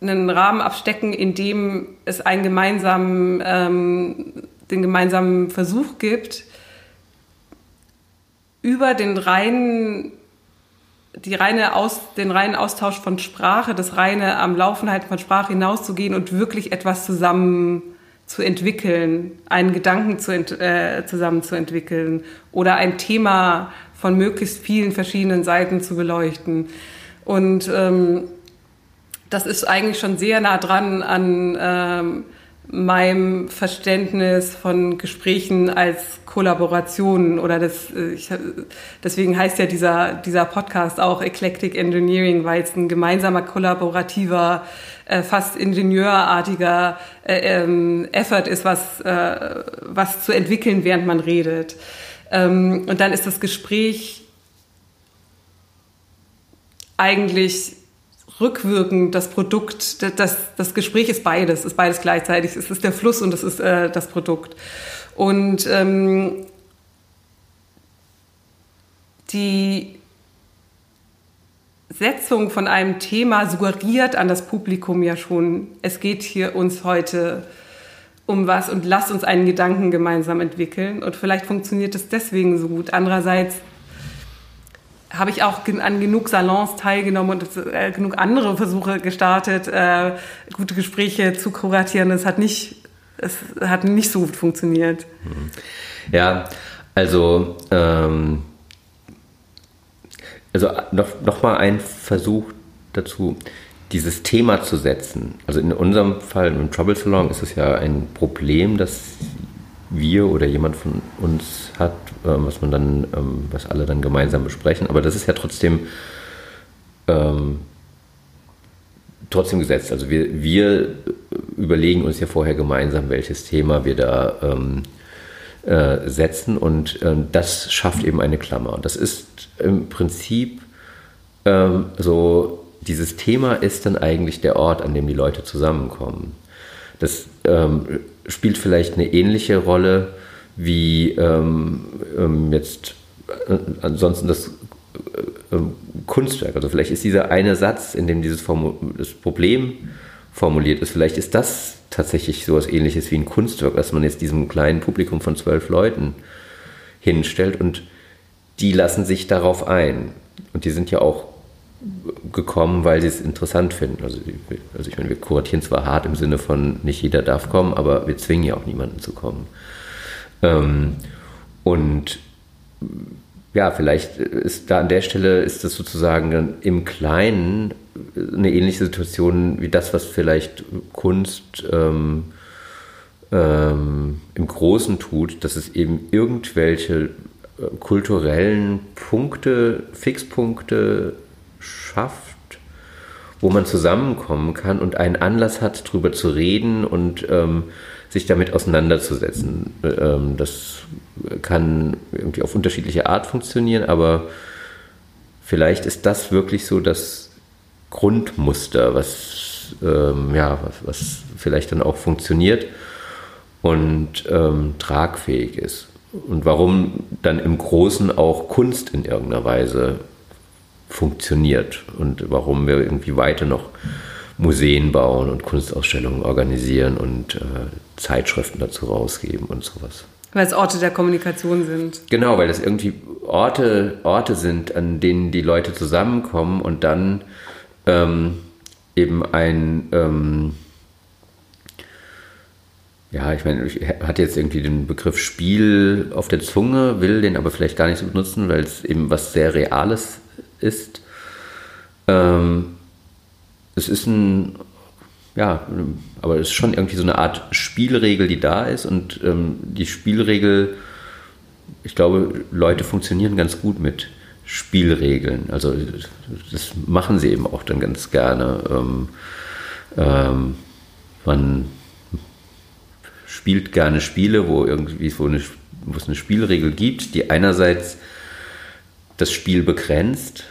einen Rahmen abstecken, in dem es einen gemeinsamen, ähm, den gemeinsamen Versuch gibt, über den reinen die reine Aus, den reinen Austausch von Sprache, das reine am Laufen halten von Sprache hinauszugehen und wirklich etwas zusammen zu entwickeln, einen Gedanken zu ent, äh, zusammen zu entwickeln oder ein Thema von möglichst vielen verschiedenen Seiten zu beleuchten. Und ähm, das ist eigentlich schon sehr nah dran an ähm, meinem Verständnis von Gesprächen als Kollaboration oder das, äh, ich, deswegen heißt ja dieser, dieser Podcast auch Eclectic Engineering, weil es ein gemeinsamer kollaborativer äh, fast ingenieurartiger äh, ähm, Effort ist, was, äh, was zu entwickeln, während man redet. Ähm, und dann ist das Gespräch eigentlich rückwirkend das Produkt, das, das Gespräch ist beides, ist beides gleichzeitig. Es ist der Fluss und es ist äh, das Produkt. Und ähm, die Setzung von einem Thema suggeriert an das Publikum ja schon, es geht hier uns heute um was und lasst uns einen Gedanken gemeinsam entwickeln. Und vielleicht funktioniert es deswegen so gut. Andererseits habe ich auch an genug Salons teilgenommen und äh, genug andere Versuche gestartet, äh, gute Gespräche zu kuratieren. Es hat nicht, es hat nicht so gut funktioniert. Ja, also ähm, also noch, noch mal ein Versuch dazu, dieses Thema zu setzen. Also in unserem Fall im Trouble Salon ist es ja ein Problem, das wir oder jemand von uns hat, ähm, was man dann, ähm, was alle dann gemeinsam besprechen. Aber das ist ja trotzdem ähm, trotzdem gesetzt. Also wir, wir überlegen uns ja vorher gemeinsam, welches Thema wir da ähm, äh, setzen und äh, das schafft eben eine Klammer. Und das ist im Prinzip ähm, so, dieses Thema ist dann eigentlich der Ort, an dem die Leute zusammenkommen. Das ähm, spielt vielleicht eine ähnliche Rolle wie ähm, ähm jetzt äh, ansonsten das äh, ähm, Kunstwerk. Also vielleicht ist dieser eine Satz, in dem dieses Formu das Problem formuliert ist, vielleicht ist das tatsächlich so etwas ähnliches wie ein Kunstwerk, dass man jetzt diesem kleinen Publikum von zwölf Leuten hinstellt und die lassen sich darauf ein. Und die sind ja auch gekommen, weil sie es interessant finden. Also, also ich meine, wir kuratieren zwar hart im Sinne von nicht jeder darf kommen, aber wir zwingen ja auch niemanden zu kommen. Ähm, und ja, vielleicht ist da an der Stelle ist das sozusagen im Kleinen eine ähnliche Situation wie das, was vielleicht Kunst ähm, ähm, im Großen tut, dass es eben irgendwelche äh, kulturellen Punkte, Fixpunkte schafft, wo man zusammenkommen kann und einen Anlass hat, darüber zu reden und ähm, sich damit auseinanderzusetzen. Ähm, das kann irgendwie auf unterschiedliche Art funktionieren, aber vielleicht ist das wirklich so das Grundmuster, was ähm, ja, was, was, vielleicht dann auch funktioniert und ähm, tragfähig ist. Und warum dann im Großen auch Kunst in irgendeiner Weise funktioniert und warum wir irgendwie weiter noch Museen bauen und Kunstausstellungen organisieren und äh, Zeitschriften dazu rausgeben und sowas. Weil es Orte der Kommunikation sind. Genau, weil es irgendwie Orte, Orte sind, an denen die Leute zusammenkommen und dann ähm, eben ein, ähm, ja, ich meine, ich hatte jetzt irgendwie den Begriff Spiel auf der Zunge, will den aber vielleicht gar nicht so benutzen, weil es eben was sehr Reales ist. Ähm, es ist ein, ja, aber es ist schon irgendwie so eine Art Spielregel, die da ist und ähm, die Spielregel, ich glaube, Leute funktionieren ganz gut mit Spielregeln. Also das machen sie eben auch dann ganz gerne. Ähm, ähm, man spielt gerne Spiele, wo irgendwie wo, eine, wo es eine Spielregel gibt, die einerseits das Spiel begrenzt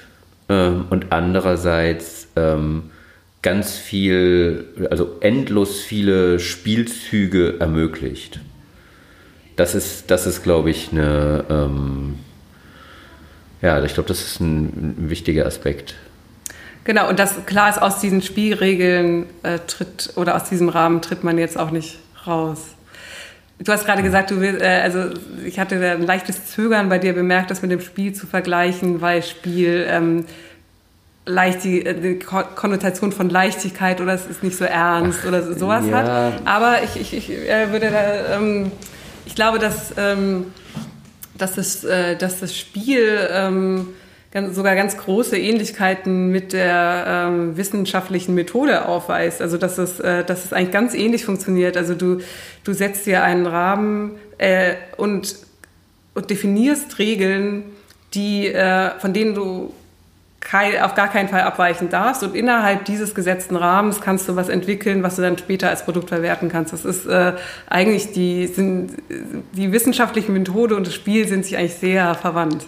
ähm, und andererseits ähm, ganz viel, also endlos viele Spielzüge ermöglicht. Das ist, das ist glaube ich, eine, ähm, ja, ich glaube, das ist ein, ein, wichtiger Aspekt. Genau, und das klar ist, aus diesen Spielregeln äh, tritt oder aus diesem Rahmen tritt man jetzt auch nicht raus. Du hast gerade gesagt, du willst, äh, also ich hatte ein leichtes Zögern bei dir bemerkt, das mit dem Spiel zu vergleichen, weil Spiel ähm, leicht die, äh, Konnotation von Leichtigkeit oder es ist nicht so ernst Ach, oder sowas ja. hat. Aber ich, ich, ich äh, würde da, ähm, ich glaube, dass, ähm, dass, das, äh, dass das Spiel ähm, ganz, sogar ganz große Ähnlichkeiten mit der ähm, wissenschaftlichen Methode aufweist. Also dass es, äh, dass es eigentlich ganz ähnlich funktioniert. Also du, du setzt dir einen Rahmen äh, und, und definierst Regeln, die, äh, von denen du kein, auf gar keinen Fall abweichen darfst. Und innerhalb dieses gesetzten Rahmens kannst du was entwickeln, was du dann später als Produkt verwerten kannst. Das ist äh, eigentlich die, sind, die wissenschaftliche Methode und das Spiel sind sich eigentlich sehr verwandt.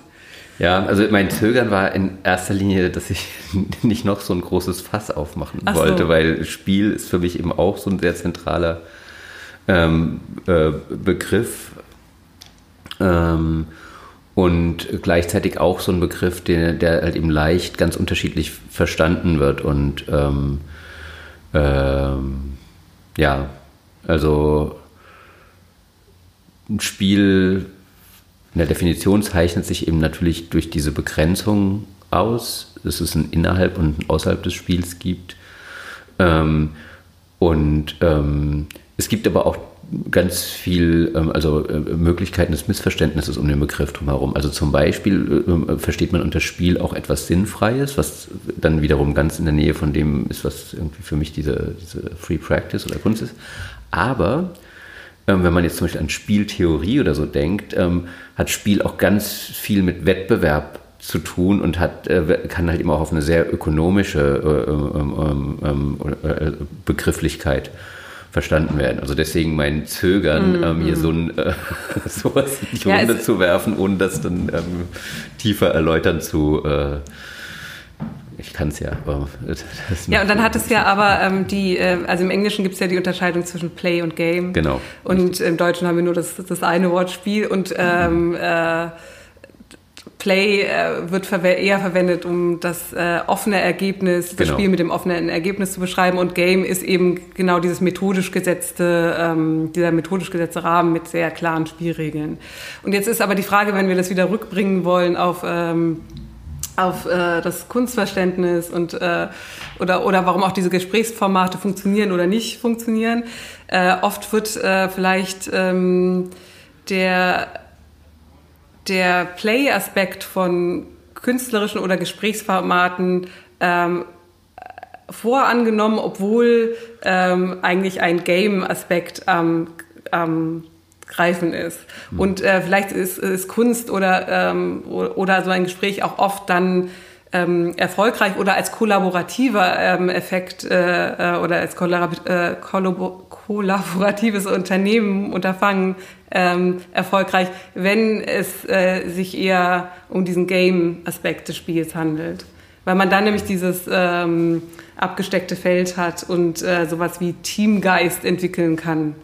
Ja, also mein Zögern war in erster Linie, dass ich nicht noch so ein großes Fass aufmachen Ach wollte, so. weil Spiel ist für mich eben auch so ein sehr zentraler ähm, äh, Begriff. Ähm, und gleichzeitig auch so ein Begriff, der, der halt eben leicht ganz unterschiedlich verstanden wird. Und ähm, ähm, ja, also ein Spiel in der Definition zeichnet sich eben natürlich durch diese Begrenzung aus, dass es ein innerhalb und ein außerhalb des Spiels gibt. Ähm, und ähm, es gibt aber auch ganz viel, ähm, also äh, Möglichkeiten des Missverständnisses um den Begriff drumherum. Also zum Beispiel äh, versteht man unter Spiel auch etwas Sinnfreies, was dann wiederum ganz in der Nähe von dem ist, was irgendwie für mich diese, diese Free Practice oder Kunst ist. Aber ähm, wenn man jetzt zum Beispiel an Spieltheorie oder so denkt, ähm, hat Spiel auch ganz viel mit Wettbewerb zu tun und hat, äh, kann halt immer auch auf eine sehr ökonomische Begrifflichkeit verstanden werden. Also deswegen mein Zögern, mm, ähm, hier mm. so ein äh, sowas in die ja, Runde zu werfen, ohne das dann ähm, tiefer erläutern zu. Äh, ich kann es ja. Aber ja, und dann hat es ja aber ähm, die, äh, also im Englischen gibt es ja die Unterscheidung zwischen Play und Game. Genau. Und richtig. im Deutschen haben wir nur das, das eine Wort Spiel und ähm, äh, Play äh, wird verwe eher verwendet, um das äh, offene Ergebnis, das genau. Spiel mit dem offenen Ergebnis zu beschreiben. Und Game ist eben genau dieses methodisch gesetzte, ähm, dieser methodisch gesetzte Rahmen mit sehr klaren Spielregeln. Und jetzt ist aber die Frage, wenn wir das wieder rückbringen wollen auf ähm, auf äh, das Kunstverständnis und äh, oder oder warum auch diese Gesprächsformate funktionieren oder nicht funktionieren. Äh, oft wird äh, vielleicht ähm, der der Play-Aspekt von künstlerischen oder Gesprächsformaten ähm, vorangenommen, obwohl ähm, eigentlich ein Game-Aspekt am ähm, Greifen ist. Mhm. Und äh, vielleicht ist, ist Kunst oder, ähm, oder so ein Gespräch auch oft dann ähm, erfolgreich oder als kollaborativer ähm, Effekt äh, äh oder als kollabor äh, kollaboratives Unternehmen, Unterfangen ähm, erfolgreich, wenn es äh, sich eher um diesen Game-Aspekt des Spiels handelt. Weil man dann nämlich dieses ähm, abgesteckte Feld hat und äh, sowas wie Teamgeist entwickeln kann.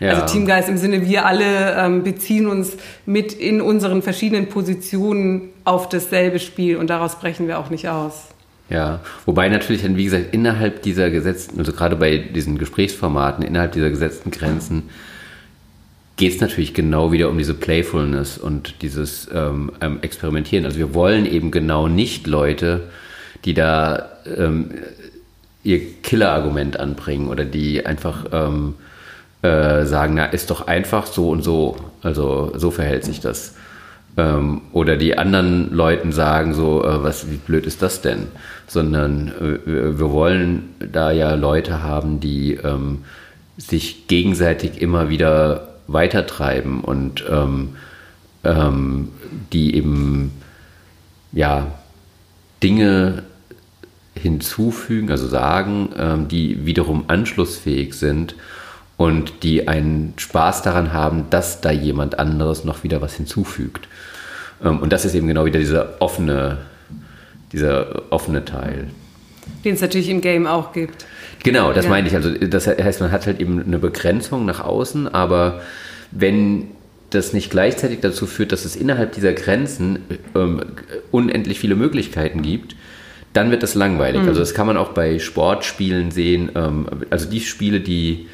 Ja. Also Teamgeist im Sinne, wir alle ähm, beziehen uns mit in unseren verschiedenen Positionen auf dasselbe Spiel und daraus brechen wir auch nicht aus. Ja, wobei natürlich dann, wie gesagt, innerhalb dieser gesetzten, also gerade bei diesen Gesprächsformaten, innerhalb dieser gesetzten Grenzen, geht es natürlich genau wieder um diese Playfulness und dieses ähm, ähm, Experimentieren. Also wir wollen eben genau nicht Leute, die da ähm, ihr Killer-Argument anbringen oder die einfach ähm, äh, sagen, na, ist doch einfach so und so. Also so verhält sich das. Ähm, oder die anderen Leuten sagen so, äh, was, wie blöd ist das denn? Sondern äh, wir wollen da ja Leute haben, die ähm, sich gegenseitig immer wieder weitertreiben und ähm, ähm, die eben ja Dinge hinzufügen, also sagen, ähm, die wiederum anschlussfähig sind und die einen Spaß daran haben, dass da jemand anderes noch wieder was hinzufügt. Ähm, und das ist eben genau wieder dieser offene, dieser offene Teil. Den es natürlich im Game auch gibt. Genau, das ja. meine ich. Also das heißt, man hat halt eben eine Begrenzung nach außen, aber wenn das nicht gleichzeitig dazu führt, dass es innerhalb dieser Grenzen ähm, unendlich viele Möglichkeiten gibt, dann wird das langweilig. Mhm. Also das kann man auch bei Sportspielen sehen. Ähm, also die Spiele, die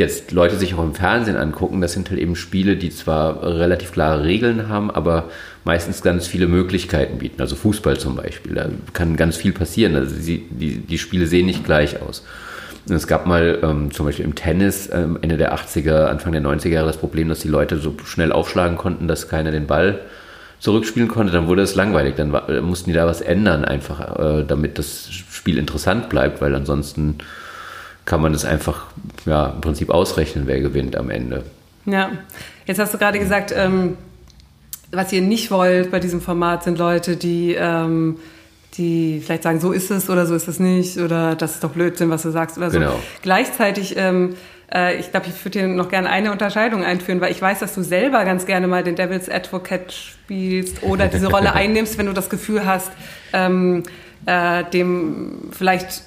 jetzt Leute sich auch im Fernsehen angucken, das sind halt eben Spiele, die zwar relativ klare Regeln haben, aber meistens ganz viele Möglichkeiten bieten. Also Fußball zum Beispiel, da kann ganz viel passieren. Also die, die, die Spiele sehen nicht gleich aus. Es gab mal ähm, zum Beispiel im Tennis ähm, Ende der 80er, Anfang der 90er Jahre das Problem, dass die Leute so schnell aufschlagen konnten, dass keiner den Ball zurückspielen konnte. Dann wurde es langweilig. Dann war, mussten die da was ändern, einfach äh, damit das Spiel interessant bleibt, weil ansonsten kann man es einfach ja, im Prinzip ausrechnen, wer gewinnt am Ende. Ja, jetzt hast du gerade gesagt, ähm, was ihr nicht wollt bei diesem Format sind Leute, die, ähm, die vielleicht sagen, so ist es oder so ist es nicht oder das ist doch Blödsinn, was du sagst oder so. Genau. Gleichzeitig, ähm, äh, ich glaube, ich würde dir noch gerne eine Unterscheidung einführen, weil ich weiß, dass du selber ganz gerne mal den Devil's Advocate spielst oder diese Rolle einnimmst, wenn du das Gefühl hast, ähm, äh, dem vielleicht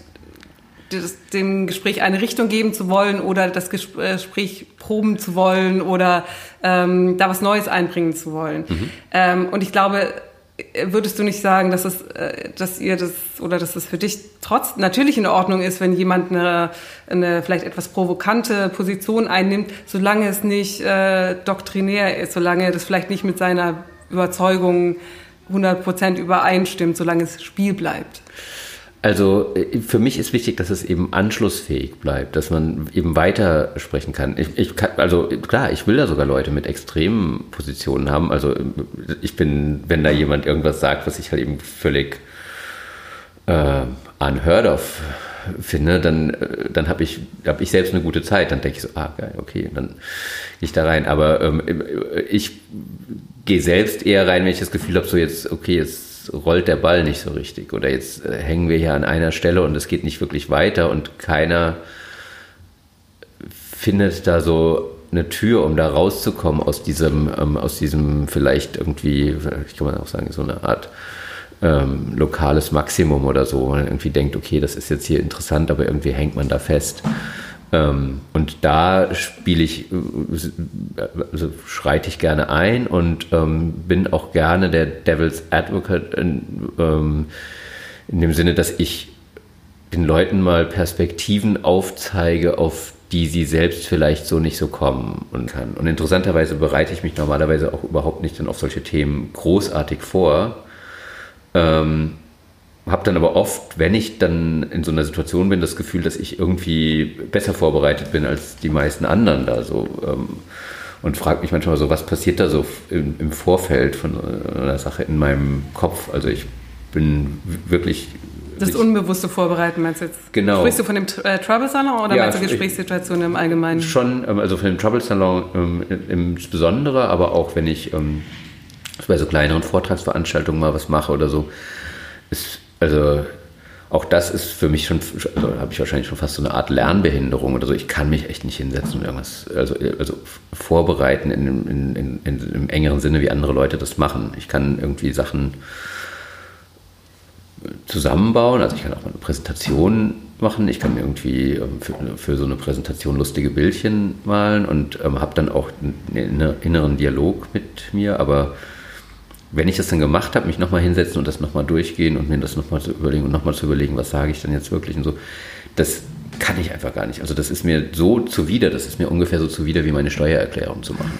dem Gespräch eine Richtung geben zu wollen oder das Gespräch proben zu wollen oder ähm, da was Neues einbringen zu wollen. Mhm. Ähm, und ich glaube, würdest du nicht sagen, dass es, äh, dass ihr das oder dass es für dich trotz natürlich in Ordnung ist, wenn jemand eine, eine vielleicht etwas provokante Position einnimmt, solange es nicht äh, doktrinär ist, solange das vielleicht nicht mit seiner Überzeugung 100% übereinstimmt, solange es Spiel bleibt? Also äh, für mich ist wichtig, dass es eben anschlussfähig bleibt, dass man eben weiter sprechen kann. Ich, ich kann. Also klar, ich will da sogar Leute mit extremen Positionen haben. Also ich bin, wenn da jemand irgendwas sagt, was ich halt eben völlig äh, unheard of finde, dann, äh, dann habe ich, hab ich selbst eine gute Zeit. Dann denke ich so, ah geil, okay, dann gehe ich da rein. Aber ähm, ich gehe selbst eher rein, wenn ich das Gefühl habe, so jetzt, okay, jetzt rollt der Ball nicht so richtig oder jetzt äh, hängen wir hier an einer Stelle und es geht nicht wirklich weiter und keiner findet da so eine Tür, um da rauszukommen aus diesem, ähm, aus diesem vielleicht irgendwie, ich kann mal auch sagen, so eine Art ähm, lokales Maximum oder so, wo man irgendwie denkt, okay, das ist jetzt hier interessant, aber irgendwie hängt man da fest. Ähm, und da spiele ich, also schreite ich gerne ein und ähm, bin auch gerne der Devil's Advocate in, ähm, in dem Sinne, dass ich den Leuten mal Perspektiven aufzeige, auf die sie selbst vielleicht so nicht so kommen und kann. Und interessanterweise bereite ich mich normalerweise auch überhaupt nicht dann auf solche Themen großartig vor. Ähm, habe dann aber oft, wenn ich dann in so einer Situation bin, das Gefühl, dass ich irgendwie besser vorbereitet bin als die meisten anderen da so. Ähm, und frage mich manchmal so, was passiert da so im, im, Vorfeld von einer Sache in meinem Kopf? Also ich bin wirklich. Das ich, unbewusste Vorbereiten meinst du jetzt? Genau. Sprichst du von dem äh, Trouble Salon oder ja, meinst du Gesprächssituationen im Allgemeinen? Schon, ähm, also von dem Trouble Salon ähm, insbesondere, aber auch wenn ich ähm, bei so kleineren Vortragsveranstaltungen mal was mache oder so, ist also auch das ist für mich schon, also habe ich wahrscheinlich schon fast so eine Art Lernbehinderung oder so. Ich kann mich echt nicht hinsetzen und irgendwas, also, also vorbereiten in, in, in, in, im engeren Sinne, wie andere Leute das machen. Ich kann irgendwie Sachen zusammenbauen. Also ich kann auch mal eine Präsentation machen. Ich kann irgendwie ähm, für, für, so eine Präsentation lustige Bildchen malen und ähm, habe dann auch einen inneren Dialog mit mir. Aber wenn ich das dann gemacht habe, mich nochmal hinsetzen und das nochmal durchgehen und mir das nochmal zu überlegen und nochmal zu überlegen, was sage ich dann jetzt wirklich und so, das kann ich einfach gar nicht. Also das ist mir so zuwider, das ist mir ungefähr so zuwider wie meine Steuererklärung zu machen.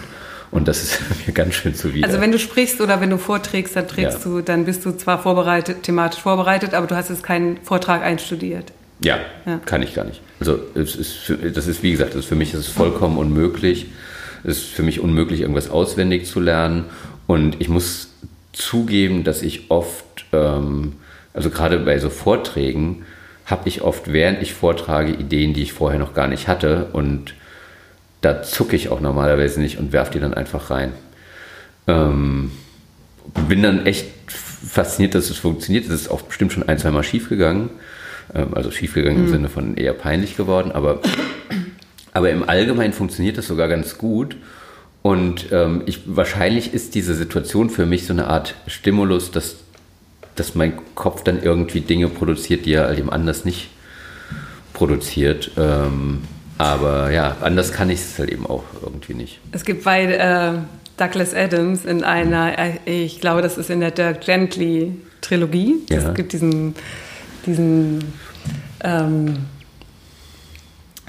Und das ist mir ganz schön zuwider. Also wenn du sprichst oder wenn du vorträgst, dann trägst ja. du, dann bist du zwar vorbereitet, thematisch vorbereitet, aber du hast jetzt keinen Vortrag einstudiert. Ja, ja, kann ich gar nicht. Also es ist für, das ist, wie gesagt, ist für mich ist es vollkommen unmöglich. Es ist für mich unmöglich, irgendwas auswendig zu lernen. Und ich muss zugeben, dass ich oft, ähm, also gerade bei so Vorträgen, habe ich oft, während ich vortrage, Ideen, die ich vorher noch gar nicht hatte. Und da zucke ich auch normalerweise nicht und werfe die dann einfach rein. Ähm, bin dann echt fasziniert, dass es funktioniert. Es ist auch bestimmt schon ein, zwei Mal schief gegangen. Ähm, also schiefgegangen mhm. im Sinne von eher peinlich geworden, aber, aber im Allgemeinen funktioniert das sogar ganz gut. Und ähm, ich, wahrscheinlich ist diese Situation für mich so eine Art Stimulus, dass, dass mein Kopf dann irgendwie Dinge produziert, die er all dem anders nicht produziert. Ähm, aber ja, anders kann ich es halt eben auch irgendwie nicht. Es gibt bei äh, Douglas Adams in einer, äh, ich glaube, das ist in der Dirk Gently Trilogie. Ja. Es gibt diesen diesen, ähm,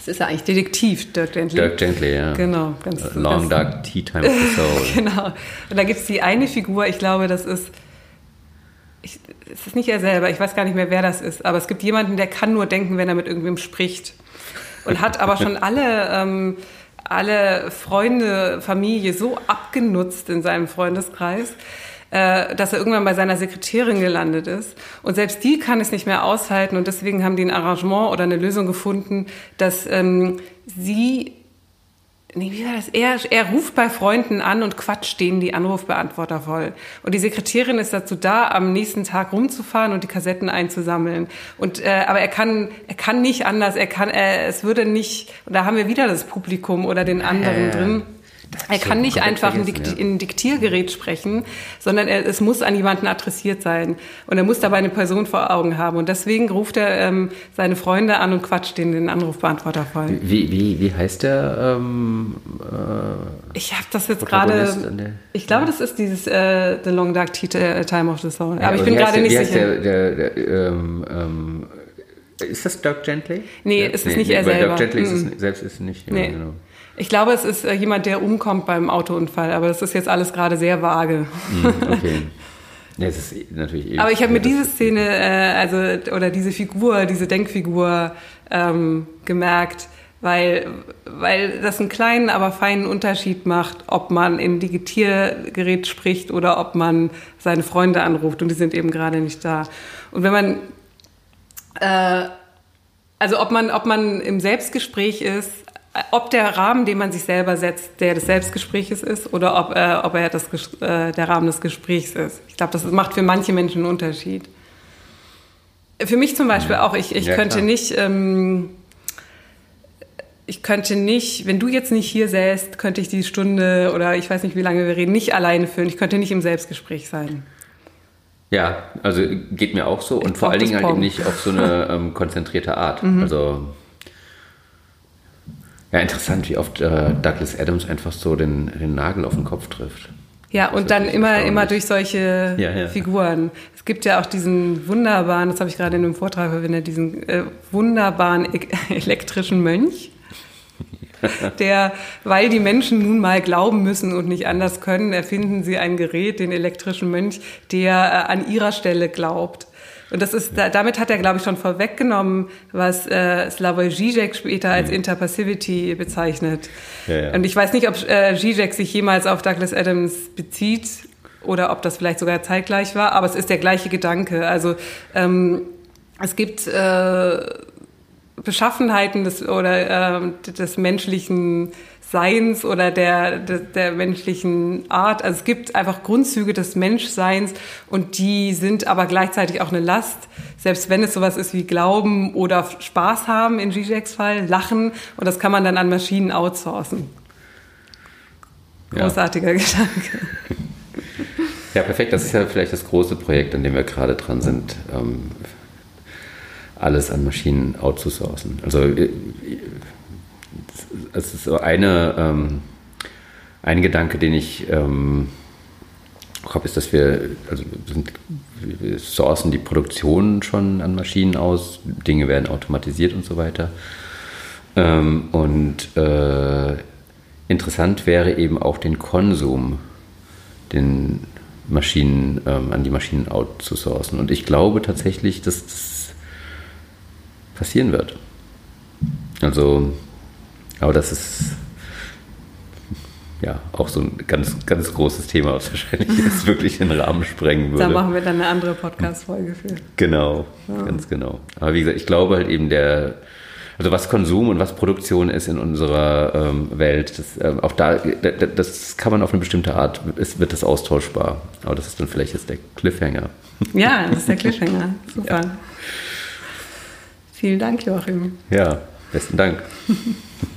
es ist ja eigentlich Detektiv, Dirk Gently. Dirk Gently, ja. Genau. Ganz, Long ganz, Dark Tea Time of the Soul. genau. Und da gibt es die eine Figur, ich glaube, das ist, ich, es ist nicht er selber, ich weiß gar nicht mehr, wer das ist, aber es gibt jemanden, der kann nur denken, wenn er mit irgendwem spricht. Und hat aber schon alle... Ähm, alle Freunde, Familie so abgenutzt in seinem Freundeskreis, äh, dass er irgendwann bei seiner Sekretärin gelandet ist. Und selbst die kann es nicht mehr aushalten und deswegen haben die ein Arrangement oder eine Lösung gefunden, dass ähm, sie Nee, wie war das? Er, er ruft bei Freunden an und quatscht denen die Anrufbeantworter voll. Und die Sekretärin ist dazu da, am nächsten Tag rumzufahren und die Kassetten einzusammeln. Und äh, aber er kann, er kann nicht anders. Er kann, äh, es würde nicht. Und da haben wir wieder das Publikum oder den anderen äh. drin. Er kann nicht einfach in, Dikt ja. in ein Diktiergerät sprechen, sondern er, es muss an jemanden adressiert sein. Und er muss dabei eine Person vor Augen haben. Und deswegen ruft er ähm, seine Freunde an und quatscht denen den Anrufbeantworter voll. Wie, wie, wie heißt der? Ähm, äh, ich habe das jetzt gerade. Ich glaube, das ist dieses äh, The Long Dark äh, Time of the Soul. Ja, aber ich bin gerade nicht sicher. Der, der, der, ähm, ähm, ist das Dirk Gently? Nee, ja? ist es nee, nicht nee, er selber. Dirk Gently mm. ist es, selbst ist es nicht. Nee. Genau. Ich glaube, es ist äh, jemand, der umkommt beim Autounfall, aber das ist jetzt alles gerade sehr vage. Mhm, okay. Ja, das ist natürlich aber ich habe mir diese Szene, äh, also oder diese Figur, diese Denkfigur ähm, gemerkt, weil, weil das einen kleinen, aber feinen Unterschied macht, ob man in Digitiergerät spricht oder ob man seine Freunde anruft und die sind eben gerade nicht da. Und wenn man äh, also ob man, ob man im Selbstgespräch ist, ob der Rahmen, den man sich selber setzt, der des Selbstgesprächs ist oder ob, äh, ob er das, äh, der Rahmen des Gesprächs ist. Ich glaube, das macht für manche Menschen einen Unterschied. Für mich zum Beispiel auch, ich, ich ja, könnte klar. nicht, ähm, ich könnte nicht, wenn du jetzt nicht hier säßt, könnte ich die Stunde oder ich weiß nicht, wie lange wir reden, nicht alleine führen. Ich könnte nicht im Selbstgespräch sein. Ja, also geht mir auch so und vor allen Dingen halt eben nicht auf so eine ähm, konzentrierte Art. Mhm. Also ja, interessant, wie oft äh, Douglas Adams einfach so den, den Nagel auf den Kopf trifft. Ja, und dann immer, immer durch solche ja, ja. Figuren. Es gibt ja auch diesen wunderbaren, das habe ich gerade in einem Vortrag verwendet, diesen äh, wunderbaren e elektrischen Mönch, der, weil die Menschen nun mal glauben müssen und nicht anders können, erfinden sie ein Gerät, den elektrischen Mönch, der äh, an ihrer Stelle glaubt. Und das ist, damit hat er, glaube ich, schon vorweggenommen, was äh, Slavoj Žižek später als mhm. Interpassivity bezeichnet. Ja, ja. Und ich weiß nicht, ob äh, Žižek sich jemals auf Douglas Adams bezieht oder ob das vielleicht sogar zeitgleich war, aber es ist der gleiche Gedanke. Also ähm, es gibt äh, Beschaffenheiten des oder äh, des menschlichen Seins oder der, der, der, menschlichen Art. Also es gibt einfach Grundzüge des Menschseins und die sind aber gleichzeitig auch eine Last. Selbst wenn es sowas ist wie Glauben oder Spaß haben in Zizeks Fall, Lachen und das kann man dann an Maschinen outsourcen. Großartiger ja. Gedanke. Ja, perfekt. Das ist ja vielleicht das große Projekt, an dem wir gerade dran sind, ähm, alles an Maschinen outzusourcen. Also äh, es ist so eine, ähm, ein Gedanke, den ich ähm, habe, ist, dass wir, also sind, wir sourcen die Produktion schon an Maschinen aus, Dinge werden automatisiert und so weiter. Ähm, und äh, interessant wäre eben auch den Konsum, den Maschinen, ähm, an die Maschinen outzusourcen. Und ich glaube tatsächlich, dass das passieren wird. Also, aber das ist ja auch so ein ganz, ganz großes Thema, was wahrscheinlich jetzt wirklich den Rahmen sprengen würde. Da machen wir dann eine andere Podcast-Folge für. Genau, ja. ganz genau. Aber wie gesagt, ich glaube halt eben der, also was Konsum und was Produktion ist in unserer ähm, Welt, das, ähm, auch da, das kann man auf eine bestimmte Art, es wird das austauschbar. Aber das ist dann vielleicht jetzt der Cliffhanger. Ja, das ist der Cliffhanger. Super. Ja. Vielen Dank, Joachim. Ja, besten Dank.